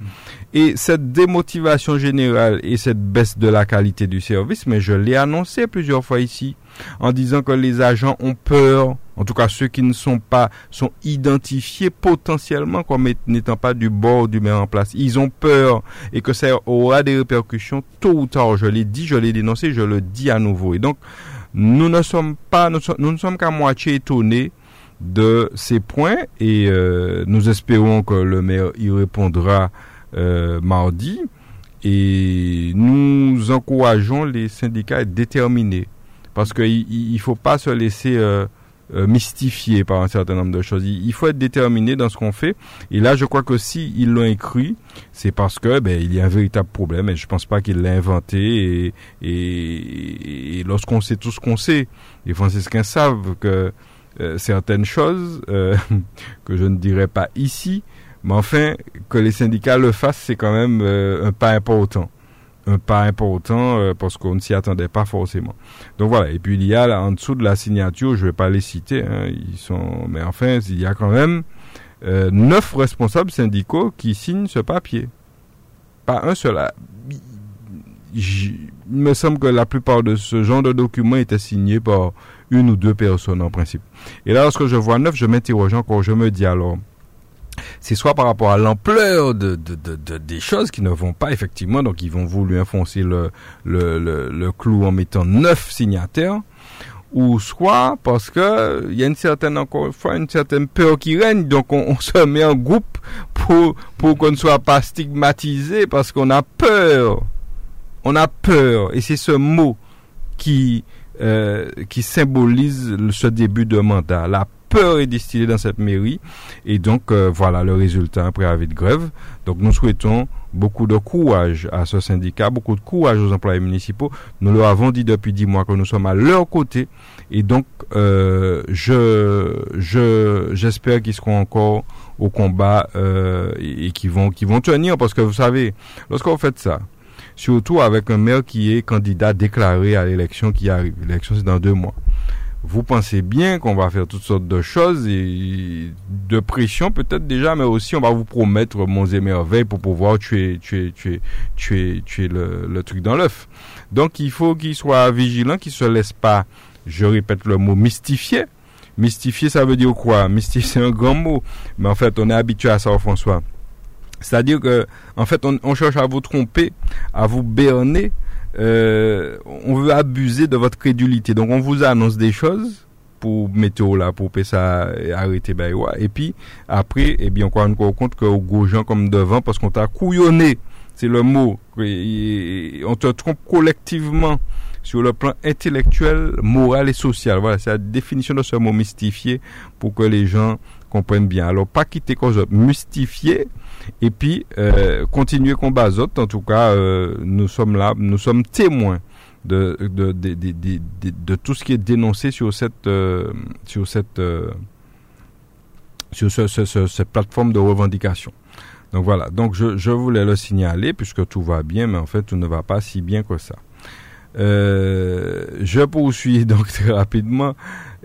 Et cette démotivation générale et cette baisse de la qualité du service, mais je l'ai annoncé plusieurs fois ici en disant que les agents ont peur, en tout cas ceux qui ne sont pas, sont identifiés potentiellement comme n'étant pas du bord du maire en place. Ils ont peur et que ça aura des répercussions tôt ou tard. Je l'ai dit, je l'ai dénoncé, je le dis à nouveau. Et donc, nous ne sommes pas, nous, ne sommes qu'à moitié étonnés de ces points et euh, nous espérons que le maire y répondra euh, mardi et nous encourageons les syndicats à être déterminés parce qu'il ne faut pas se laisser euh, euh, mystifier par un certain nombre de choses. Il, faut être déterminé dans ce qu'on fait. Et là, je crois que si ils l'ont écrit, c'est parce que ben, il y a un véritable problème. Et je pense pas qu'il l'a inventé. Et, lorsqu'on sait tout ce qu'on sait, les Franciscains savent que euh, certaines choses que je ne dirais pas ici, mais enfin que les syndicats le fassent, c'est quand même un pas important pas important euh, parce qu'on ne s'y attendait pas forcément. Donc voilà. Et puis il y a en dessous de la signature, je vais pas les citer, hein, ils sont, mais enfin il y a quand même euh, neuf responsables syndicaux qui signent ce papier. Pas un seul. Ah, il me semble que la plupart de ce genre de documents étaient signés par une ou deux personnes en principe. Et là, lorsque je vois neuf, je m'interroge encore, je me dis alors, c'est soit par rapport à l'ampleur de, de, de, des choses qui ne vont pas effectivement, donc ils vont vouloir enfoncer le, le, le, le clou en mettant neuf signataires, ou soit parce que il y a une certaine encore une fois une certaine peur qui règne. Donc on, on se met en groupe pour pour qu'on ne soit pas stigmatisé parce qu'on a peur. On a peur. Et c'est ce mot qui euh, qui symbolise ce début de mandat. La peur est distillée dans cette mairie. Et donc, euh, voilà le résultat, un préavis de grève. Donc, nous souhaitons beaucoup de courage à ce syndicat, beaucoup de courage aux employés municipaux. Nous leur avons dit depuis dix mois que nous sommes à leur côté. Et donc, euh, je, je, j'espère qu'ils seront encore au combat euh, et, qu'ils vont, qu'ils vont tenir. Parce que vous savez, lorsque vous faites ça, surtout avec un maire qui est candidat déclaré à l'élection qui arrive. L'élection, c'est dans deux mois vous pensez bien qu'on va faire toutes sortes de choses et de pression peut-être déjà, mais aussi on va vous promettre monts et merveilles pour pouvoir tuer, tuer, tuer, tuer, tuer le, truc dans l'œuf. Donc il faut qu'il soit vigilant, qu'il se laisse pas, je répète le mot, mystifier. Mystifier, ça veut dire quoi? Mystifier, c'est un grand mot, mais en fait, on est habitué à ça, François. C'est-à-dire que, en fait, on, on cherche à vous tromper, à vous berner, euh, on veut abuser de votre crédulité. Donc on vous annonce des choses pour météo là, pour ça arrêter bah, Et puis après, eh bien, on compte que aux gens comme devant parce qu'on t'a couillonné. c'est le mot. on te trompe collectivement sur le plan intellectuel, moral et social. Voilà, c'est la définition de ce mot mystifié pour que les gens comprennent bien. Alors, pas quitter cause mystifier et puis euh, continuer combat autres. En tout cas, euh, nous sommes là, nous sommes témoins de de, tout ce qui est dénoncé sur cette euh, sur cette sur ce, ce, cette plateforme de revendication. Donc voilà, donc je, je voulais le signaler puisque tout va bien, mais en fait tout ne va pas si bien que ça. Je poursuis donc très rapidement.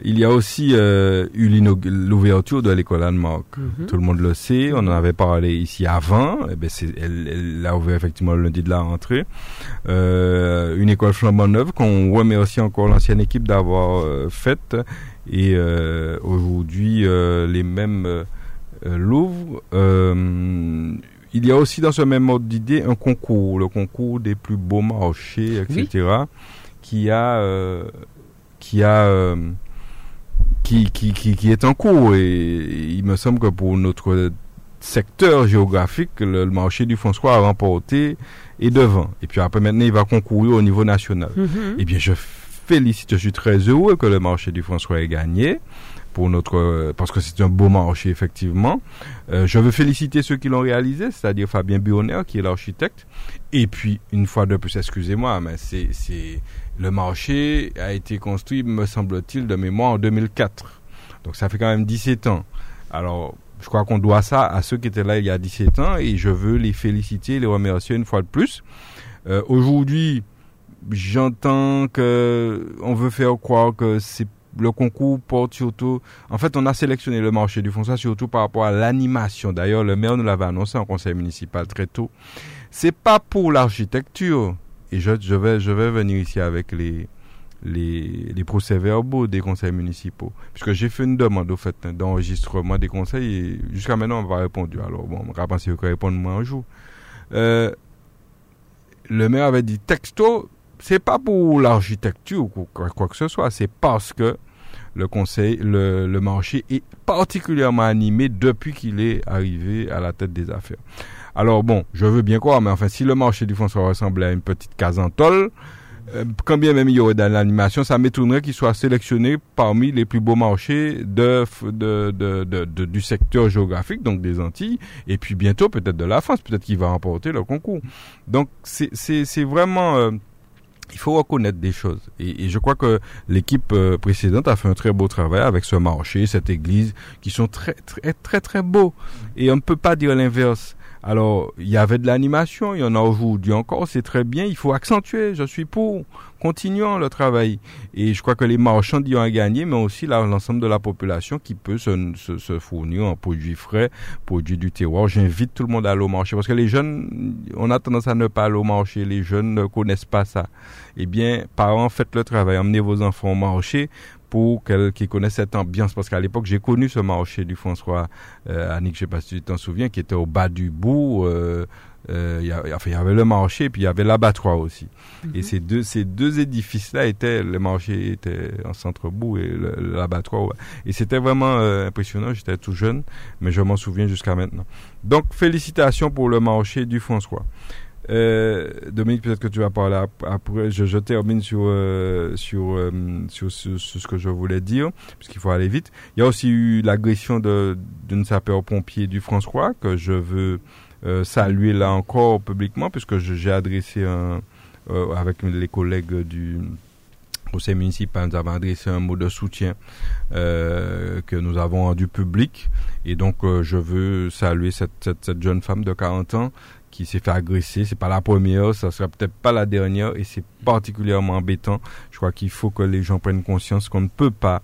Il y a aussi euh, eu l'ouverture de l'école Anne-Marc. Mhm. Tout le monde le sait. On en avait parlé ici avant. Eh ben elle, elle a ouvert effectivement le lundi de la rentrée. Euh, une école flambant neuve qu'on remercie encore l'ancienne équipe d'avoir euh, faite. Et aujourd'hui, les mêmes l'ouvrent il y a aussi dans ce même mode d'idée un concours, le concours des plus beaux marchés, etc., qui a, euh, qui a, euh, qui, qui, qui, est en cours. Et, il me semble que pour notre secteur géographique, le, marché du François a remporté et devant. Et puis après, maintenant, il va concourir au niveau national. Mm-hmm. Eh bien, je félicite, je suis très heureux que le marché du François ait gagné pour notre parce que c'est un beau marché effectivement. Euh, je veux féliciter ceux qui l'ont réalisé, c'est-à-dire Fabien Bionner qui est l'architecte. Et puis une fois de plus, excusez-moi, mais c'est c'est le marché a été construit, me semble-t-il, de mémoire en 2004. Donc ça fait quand même 17 ans. Alors je crois qu'on doit ça à ceux qui étaient là il y a 17 ans et je veux les féliciter, les remercier une fois de plus. Euh, Aujourd'hui, j'entends que on veut faire croire que c'est le concours porte surtout. En fait, on a sélectionné le marché du François surtout par rapport à l'animation. D'ailleurs, le maire nous l'avait annoncé en conseil municipal très tôt. C'est pas pour l'architecture. Et je, vais, venir ici avec les procès-verbaux des conseils municipaux. Puisque j'ai fait une demande, au fait, d'enregistrement des conseils et jusqu'à maintenant, on va répondre. Alors, bon, on va penser qu'on répondre moi un jour. Euh, le maire avait dit texto, c'est pas pour l'architecture ou quoi, que ce soit, c'est parce que le conseil, le, marché est particulièrement animé depuis qu'il est arrivé à la tête des affaires. Alors bon, je veux bien croire, mais enfin, si le marché du François ressemblait à une petite casantole, euh, quand bien même il y aurait de l'animation, ça m'étonnerait qu'il soit sélectionné parmi les plus beaux marchés de, de, de, du secteur géographique, donc des Antilles, et puis bientôt peut-être de la France, peut-être qu'il va remporter le concours. Donc c'est vraiment... Euh, il faut reconnaître des choses. Et, je crois que l'équipe euh, précédente a fait un très beau travail avec ce marché, cette église, qui sont très, très, très, très beaux. Et on ne peut pas dire l'inverse. Alors, il y avait de l'animation, il y en a aujourd'hui encore, c'est très bien, il faut accentuer, je suis pour. Continuons le travail. Et je crois que les marchands y ont gagné, mais aussi l'ensemble de la population qui peut se, se, fournir en produits frais, produits du terroir. J'invite tout le monde à aller au marché, parce que les jeunes, on a tendance à ne pas aller au marché, les jeunes ne connaissent pas ça. Eh bien, parents, faites le travail, emmenez vos enfants au marché pour qui connaissent cette ambiance. Parce qu'à l'époque, j'ai connu ce marché du François, euh, Annick, je sais pas si tu t'en souviens, qui était au bas du bout. Euh, euh, il y, enfin, y avait le marché, puis il y avait l'abattoir aussi. Et mhm. ces deux, ces deux édifices-là étaient, le marché était en centre-bout et l'abattoir. Et c'était vraiment euh, impressionnant. J'étais tout jeune, mais je m'en souviens jusqu'à maintenant. Donc, félicitations pour le marché du François. Euh, Dominique, peut-être que tu vas parler après. Je, je termine sur, euh, sur, euh, sur, ce que je voulais dire, puisqu'il faut aller vite. Il y a aussi eu l'agression d'une sapeur-pompier du François, que je veux euh, saluer là encore publiquement, puisque j'ai adressé un, avec les collègues du conseil municipal, nous avons adressé un mot de soutien que nous avons rendu public. Et donc, je veux saluer cette, cette, cette, jeune femme de 40 ans qui s'est fait agresser. C'est pas la première, ça sera peut-être pas la dernière, et c'est particulièrement embêtant. Je crois qu'il faut que les gens prennent conscience qu'on ne peut pas,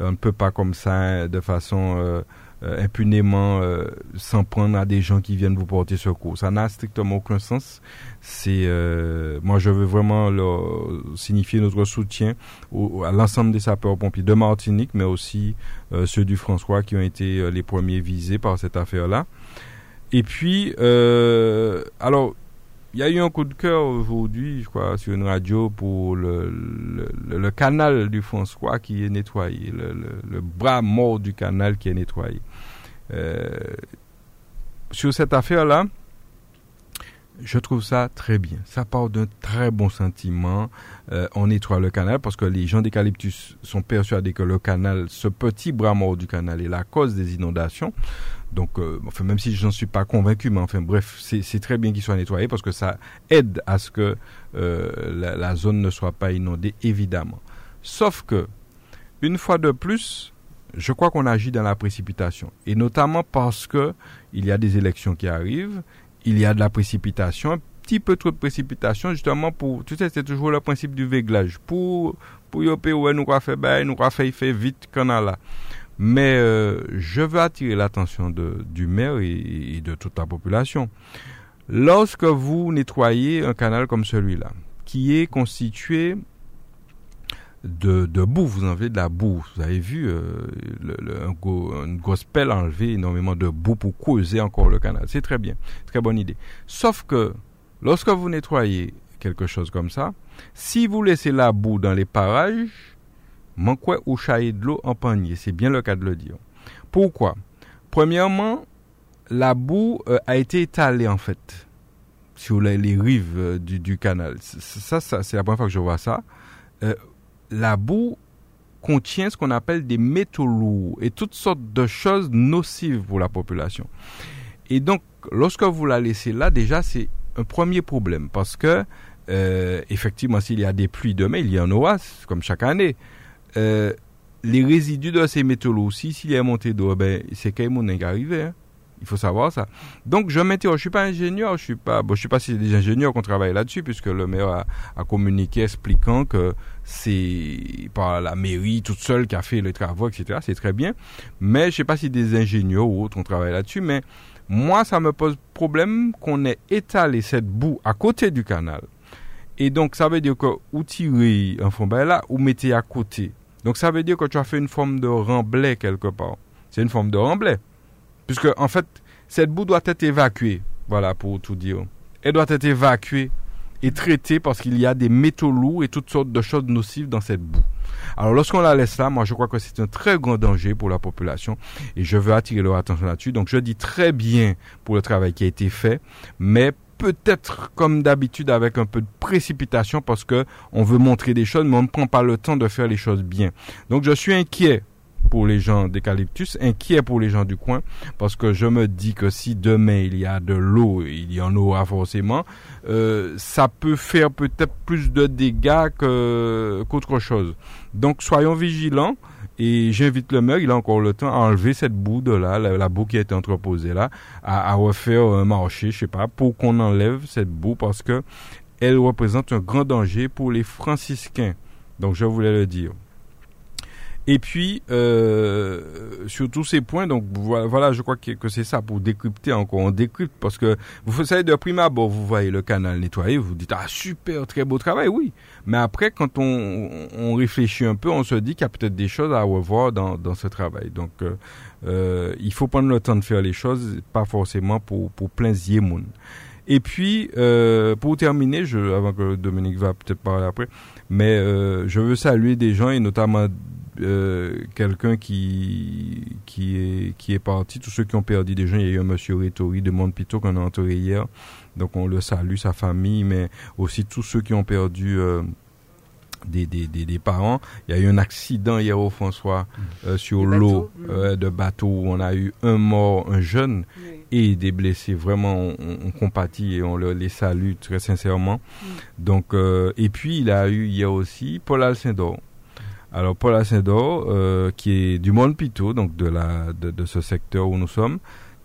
euh, on ne peut pas comme ça, de façon euh, euh, impunément, s'en prendre à des gens qui viennent vous porter secours. Ça n'a strictement aucun sens. C'est, moi, je veux vraiment leur signifier notre soutien à l'ensemble des sapeurs-pompiers de Martinique, mais aussi ceux du François qui ont été les premiers visés par cette affaire-là. Et puis, euh, alors, il y a eu un coup de cœur aujourd'hui, je crois, sur une radio pour le, le, canal du François qui est nettoyé, le, bras mort du canal qui est nettoyé. Euh, sur cette affaire-là, Je trouve ça très bien. Ça part d'un très bon sentiment. Euh, on nettoie le canal parce que les gens d'Eucalyptus sont persuadés que le canal, ce petit bras mort du canal, est la cause des inondations. Donc, euh, enfin, même si je n'en suis pas convaincu, mais enfin, bref, c'est très bien qu'il soit nettoyé parce que ça aide à ce que euh, la, zone ne soit pas inondée, évidemment. Sauf que, une fois de plus, je crois qu'on agit dans la précipitation, et notamment parce que il y a des élections qui arrivent il y a de la précipitation, un petit peu trop de précipitation, justement pour, tu sais, c'est toujours le principe du véglage. Pour, pour yopé, ouais, nous faire ben, nous fait, il fait vite qu'on a là. Mais euh, je veux attirer l'attention du maire et, de toute la population. Lorsque vous nettoyez un canal comme celui-là, qui est constitué de, de, boue. Vous enlevez de la boue. Vous avez vu euh, le, le, un une grosse pelle enlever énormément de boue pour creuser encore le canal. C'est très bien. Très bonne idée. Sauf que lorsque vous nettoyez quelque chose comme ça, si vous laissez la boue dans les parages, manquez ou chailler de l'eau en panier. C'est bien le cas de le dire. Pourquoi Premièrement, la boue euh, a été étalée en fait sur les, rives euh, du, canal. Ça, c'est la première fois que je vois ça. Euh, la boue contient ce qu'on appelle des métaux lourds et toutes sortes de choses nocives pour la population. Et donc, lorsque vous la laissez là, déjà, c'est un premier problème parce que, effectivement, s'il y a des pluies demain, il y en aura, comme chaque année. Euh, les résidus de ces métaux aussi, s'il y a montée d'eau, ben, c'est quand même arrivé. Hein. Il faut savoir ça. Donc je m'interroge, je suis pas ingénieur, je suis pas, bon, je sais pas si c'est des ingénieurs qu'on travaille là-dessus, puisque le maire a, communiqué expliquant que c'est par la mairie toute seule qui a fait les travaux, etc. C'est très bien. Mais je sais pas si des ingénieurs ou autres ont travaillé là-dessus, mais moi ça me pose problème qu'on ait étalé cette boue à côté du canal. Et donc ça veut dire que ou tirer un fond ben là ou mettez à côté. Donc ça veut dire que tu as fait une forme de remblai quelque part. C'est une forme de remblai. Puisque, en fait, cette boue doit être évacuée. Voilà, pour tout dire. Elle doit être évacuée et traitée parce qu'il y a des métaux lourds et toutes sortes de choses nocives dans cette boue. Alors, lorsqu'on la laisse là, moi, je crois que c'est un très grand danger pour la population et je veux attirer leur attention là-dessus. Donc, je dis très bien pour le travail qui a été fait, mais peut-être comme d'habitude avec un peu de précipitation parce que on veut montrer des choses mais on ne prend pas le temps de faire les choses bien. Donc je suis inquiet pour les gens d'Eucalyptus, inquiet pour les gens du coin, parce que je me dis que si demain il y a de l'eau, il y en aura forcément, euh, ça peut faire peut-être plus de dégâts qu'autre chose. Donc soyons vigilants. Et j'invite le maire, il a encore le temps, à enlever cette boue de là, la, boue qui a été entreposée là, à, refaire un marché, je sais pas, pour qu'on enlève cette boue parce que elle représente un grand danger pour les franciscains. Donc je voulais le dire. Et puis, euh, sur tous ces points, donc voilà, je crois que, c'est ça, pour décrypter encore, on décrypte, parce que vous savez, de prime abord, vous voyez le canal nettoyé, vous dites, ah super, très beau travail, oui. Mais après, quand on, on réfléchit un peu, on se dit qu'il y a peut-être des choses à revoir dans, dans ce travail. Donc, euh, euh, il faut prendre le temps de faire les choses, pas forcément pour, pour plein ziemoun. Et puis, euh, pour terminer, je, avant que Dominique va peut-être parler après, mais euh, je veux saluer des gens et notamment euh, quelqu'un qui qui est qui est parti, tous ceux qui ont perdu des gens, il y a eu un monsieur Rétori de Montpito qu'on a entouré hier, donc on le salue, sa famille, mais aussi tous ceux qui ont perdu euh, des, des, des, parents. Il y a eu un accident hier au François euh, sur l'eau mmh. de bateau où on a eu un mort, un jeune et des blessés. Vraiment, on, on, compatit et on les salue très sincèrement. Mmh. Donc, et puis il a eu hier aussi Paul Alcindor alors Paul Ascendor, euh, qui est du Monde Pito, donc de, la, de, de, ce secteur où nous sommes,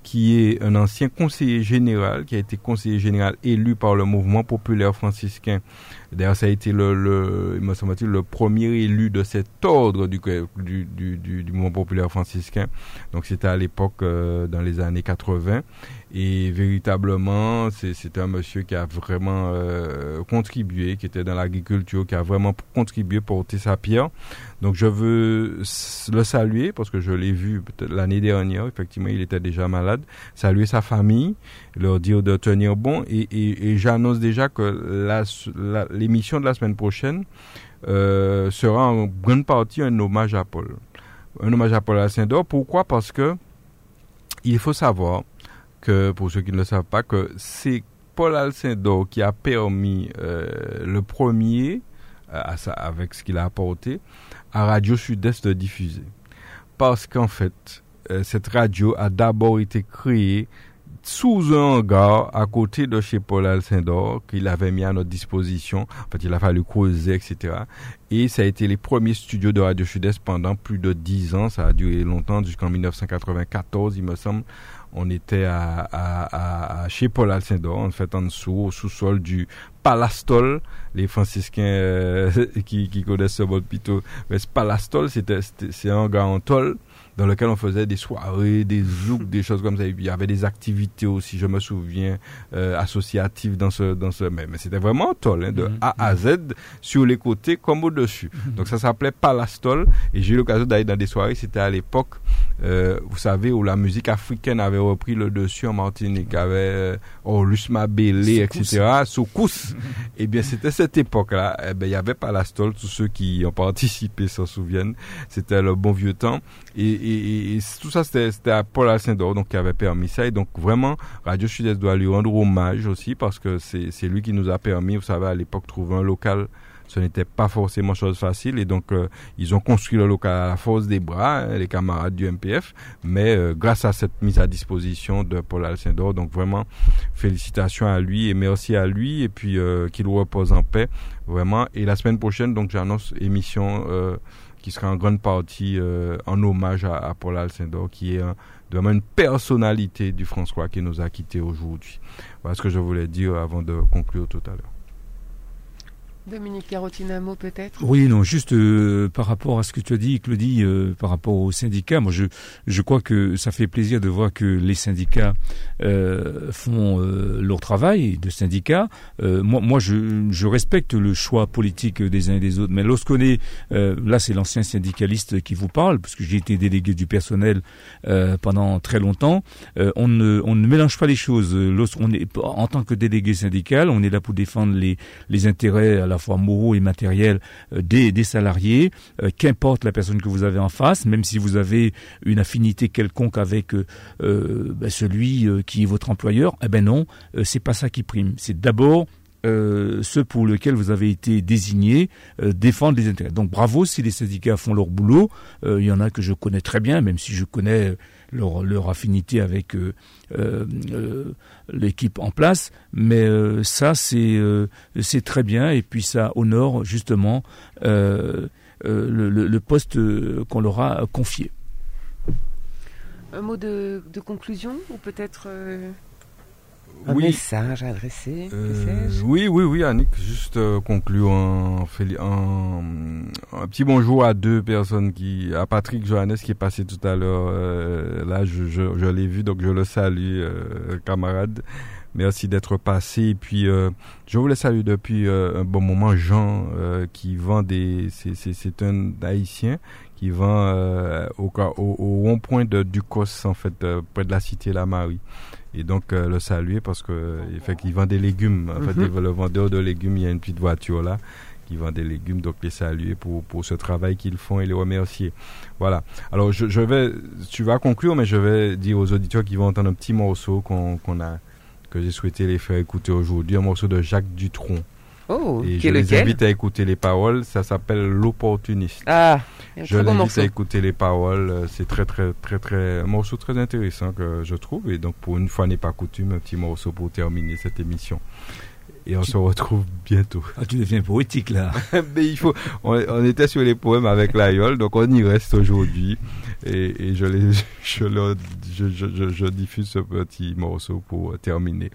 qui est un ancien conseiller général, qui a été conseiller général élu par le mouvement populaire franciscain. D'ailleurs, ça a été le, le me semble-t-il, le premier élu de cet ordre du, du, du, du mouvement populaire franciscain. Donc c'était à l'époque, euh, dans les années 80. Et véritablement, c'est un monsieur qui a vraiment euh, contribué, qui était dans l'agriculture, qui a vraiment contribué, porter sa pierre. Donc je veux le saluer parce que je l'ai vu l'année dernière, effectivement, il était déjà malade. Saluer sa famille, leur dire de tenir bon. Et, et, et j'annonce déjà que l'émission de la semaine prochaine euh, sera en grande partie un hommage à Paul. Un hommage à Paul à Saint-Dor. Pourquoi? Parce que il faut savoir que, pour ceux qui ne le savent pas, que c'est Paul Alcindor qui a permis le premier, avec ce qu'il a apporté, à Radio Sud-Est de diffuser. Parce qu'en fait, cette radio a d'abord été créée sous un hangar à côté de chez Paul Alcindor qu'il avait mis à notre disposition. En fait, il a fallu creuser, etc. Et ça a été les premiers studios de Radio Sud-Est pendant plus de dix ans. Ça a duré longtemps, jusqu'en 1994, il me semble. On était à, à, à, chez Paul Alcindor, en fait, en dessous, au sous-sol du Palastol. Les franciscains euh, qui, connaissent ce mot plutôt. Mais Palastol, c'est un hangar en tôle dans lequel on faisait des soirées, des zouks, des choses comme ça. il y avait des activités aussi, je me souviens, euh, associatives dans ce, dans ce, mais, mais c'était vraiment toll, hein, de mhm. A à Z, sur les côtés comme au-dessus. Mhm. Donc ça s'appelait Palastol, et j'ai eu l'occasion d'aller dans des soirées, c'était à l'époque, euh, vous savez, où la musique africaine avait repris le dessus en Martinique, avait euh, Orlus Mabélé, etc., Soukous. eh bien, c'était cette époque-là. Eh ben, il y avait Palastol, tous ceux qui ont participé s'en souviennent. C'était le bon vieux temps. Et, et, tout ça, c'était à Paul Alcindor donc, qui avait permis ça. Et donc, vraiment, Radio Sud-Est doit lui rendre hommage aussi parce que c'est lui qui nous a permis, vous savez, à l'époque, trouver un local ce n'était pas forcément chose facile et donc euh, ils ont construit le local à la force des bras, hein, les camarades du MPF, mais euh, grâce à cette mise à disposition de Paul Alcindor, donc vraiment félicitations à lui et merci à lui et puis euh, qu'il repose en paix, vraiment. Et la semaine prochaine, donc j'annonce émission qui sera en grande partie euh, en hommage à, Paul Alcindor, qui est vraiment une personnalité du François qui nous a quittés aujourd'hui. Voilà ce que je voulais dire avant de conclure tout à l'heure. Dominique Carotinamo, peut-être? Oui, non, juste euh, par rapport à ce que tu as dit, Claudie, euh, par rapport aux syndicats, moi je, je crois que ça fait plaisir de voir que les syndicats euh, font leur travail de syndicats. moi, moi je, je respecte le choix politique des uns et des autres, mais lorsqu'on est, là c'est l'ancien syndicaliste qui vous parle, parce que j'ai été délégué du personnel pendant très longtemps, on, ne, on ne mélange pas les choses. Lorsqu'on est, en tant que délégué syndical, on est là pour défendre les, les intérêts à la fois moraux et matériels euh, des, des salariés, euh, qu'importe la personne que vous avez en face, même si vous avez une affinité quelconque avec euh, ben, celui qui est votre employeur, eh ben non, c'est pas ça qui prime. C'est d'abord euh, ceux pour lesquels vous avez été désigné euh, défendent les intérêts. Donc bravo si les syndicats font leur boulot. Il y en a que je connais très bien, même si je connais leur, leur affinité avec l'équipe en place. Mais euh, ça, c'est euh, très bien et puis ça honore justement euh, le, poste qu'on leur a confié. Un mot de conclusion ou peut-être un message adressé euh, Oui, oui, oui, Annick, juste euh, conclure un, un, petit bonjour à deux personnes qui, à Patrick Johannes qui est passé tout à l'heure. Euh, là, je, je, je l'ai vu, donc je le salue, euh, camarade. Merci d'être passé. Et puis, euh, je voulais saluer depuis un bon moment Jean qui vend des. C'est un Haïtien qui vend au, au, au rond-point de Ducos, en fait, près de la cité La Marie et donc euh, le saluer parce que fait qu'il vend des légumes. En fait, mhm. le vendeur de légumes, il y a une petite voiture là qui vend des légumes, donc les saluer pour, pour ce travail qu'ils font et les remercier. Voilà. Alors je, je, vais, tu vas conclure, mais je vais dire aux auditeurs qui vont entendre un petit morceau qu'on a, que j'ai souhaité les faire écouter aujourd'hui, un morceau de Jacques Dutronc. Oh, et je les invite à écouter les paroles. Ça s'appelle L'opportuniste. Ah, je les invite à écouter les paroles. Euh, c'est très, très, très, très, un morceau très intéressant que je trouve. Et donc, pour une fois n'est pas coutume, un petit morceau pour terminer cette émission. Et on se retrouve bientôt. Ah, tu deviens poétique là. Mais il faut. On, était sur les poèmes avec l'Aïol, donc on y reste aujourd'hui. Et, et je, les, je, je, je, je diffuse ce petit morceau pour terminer.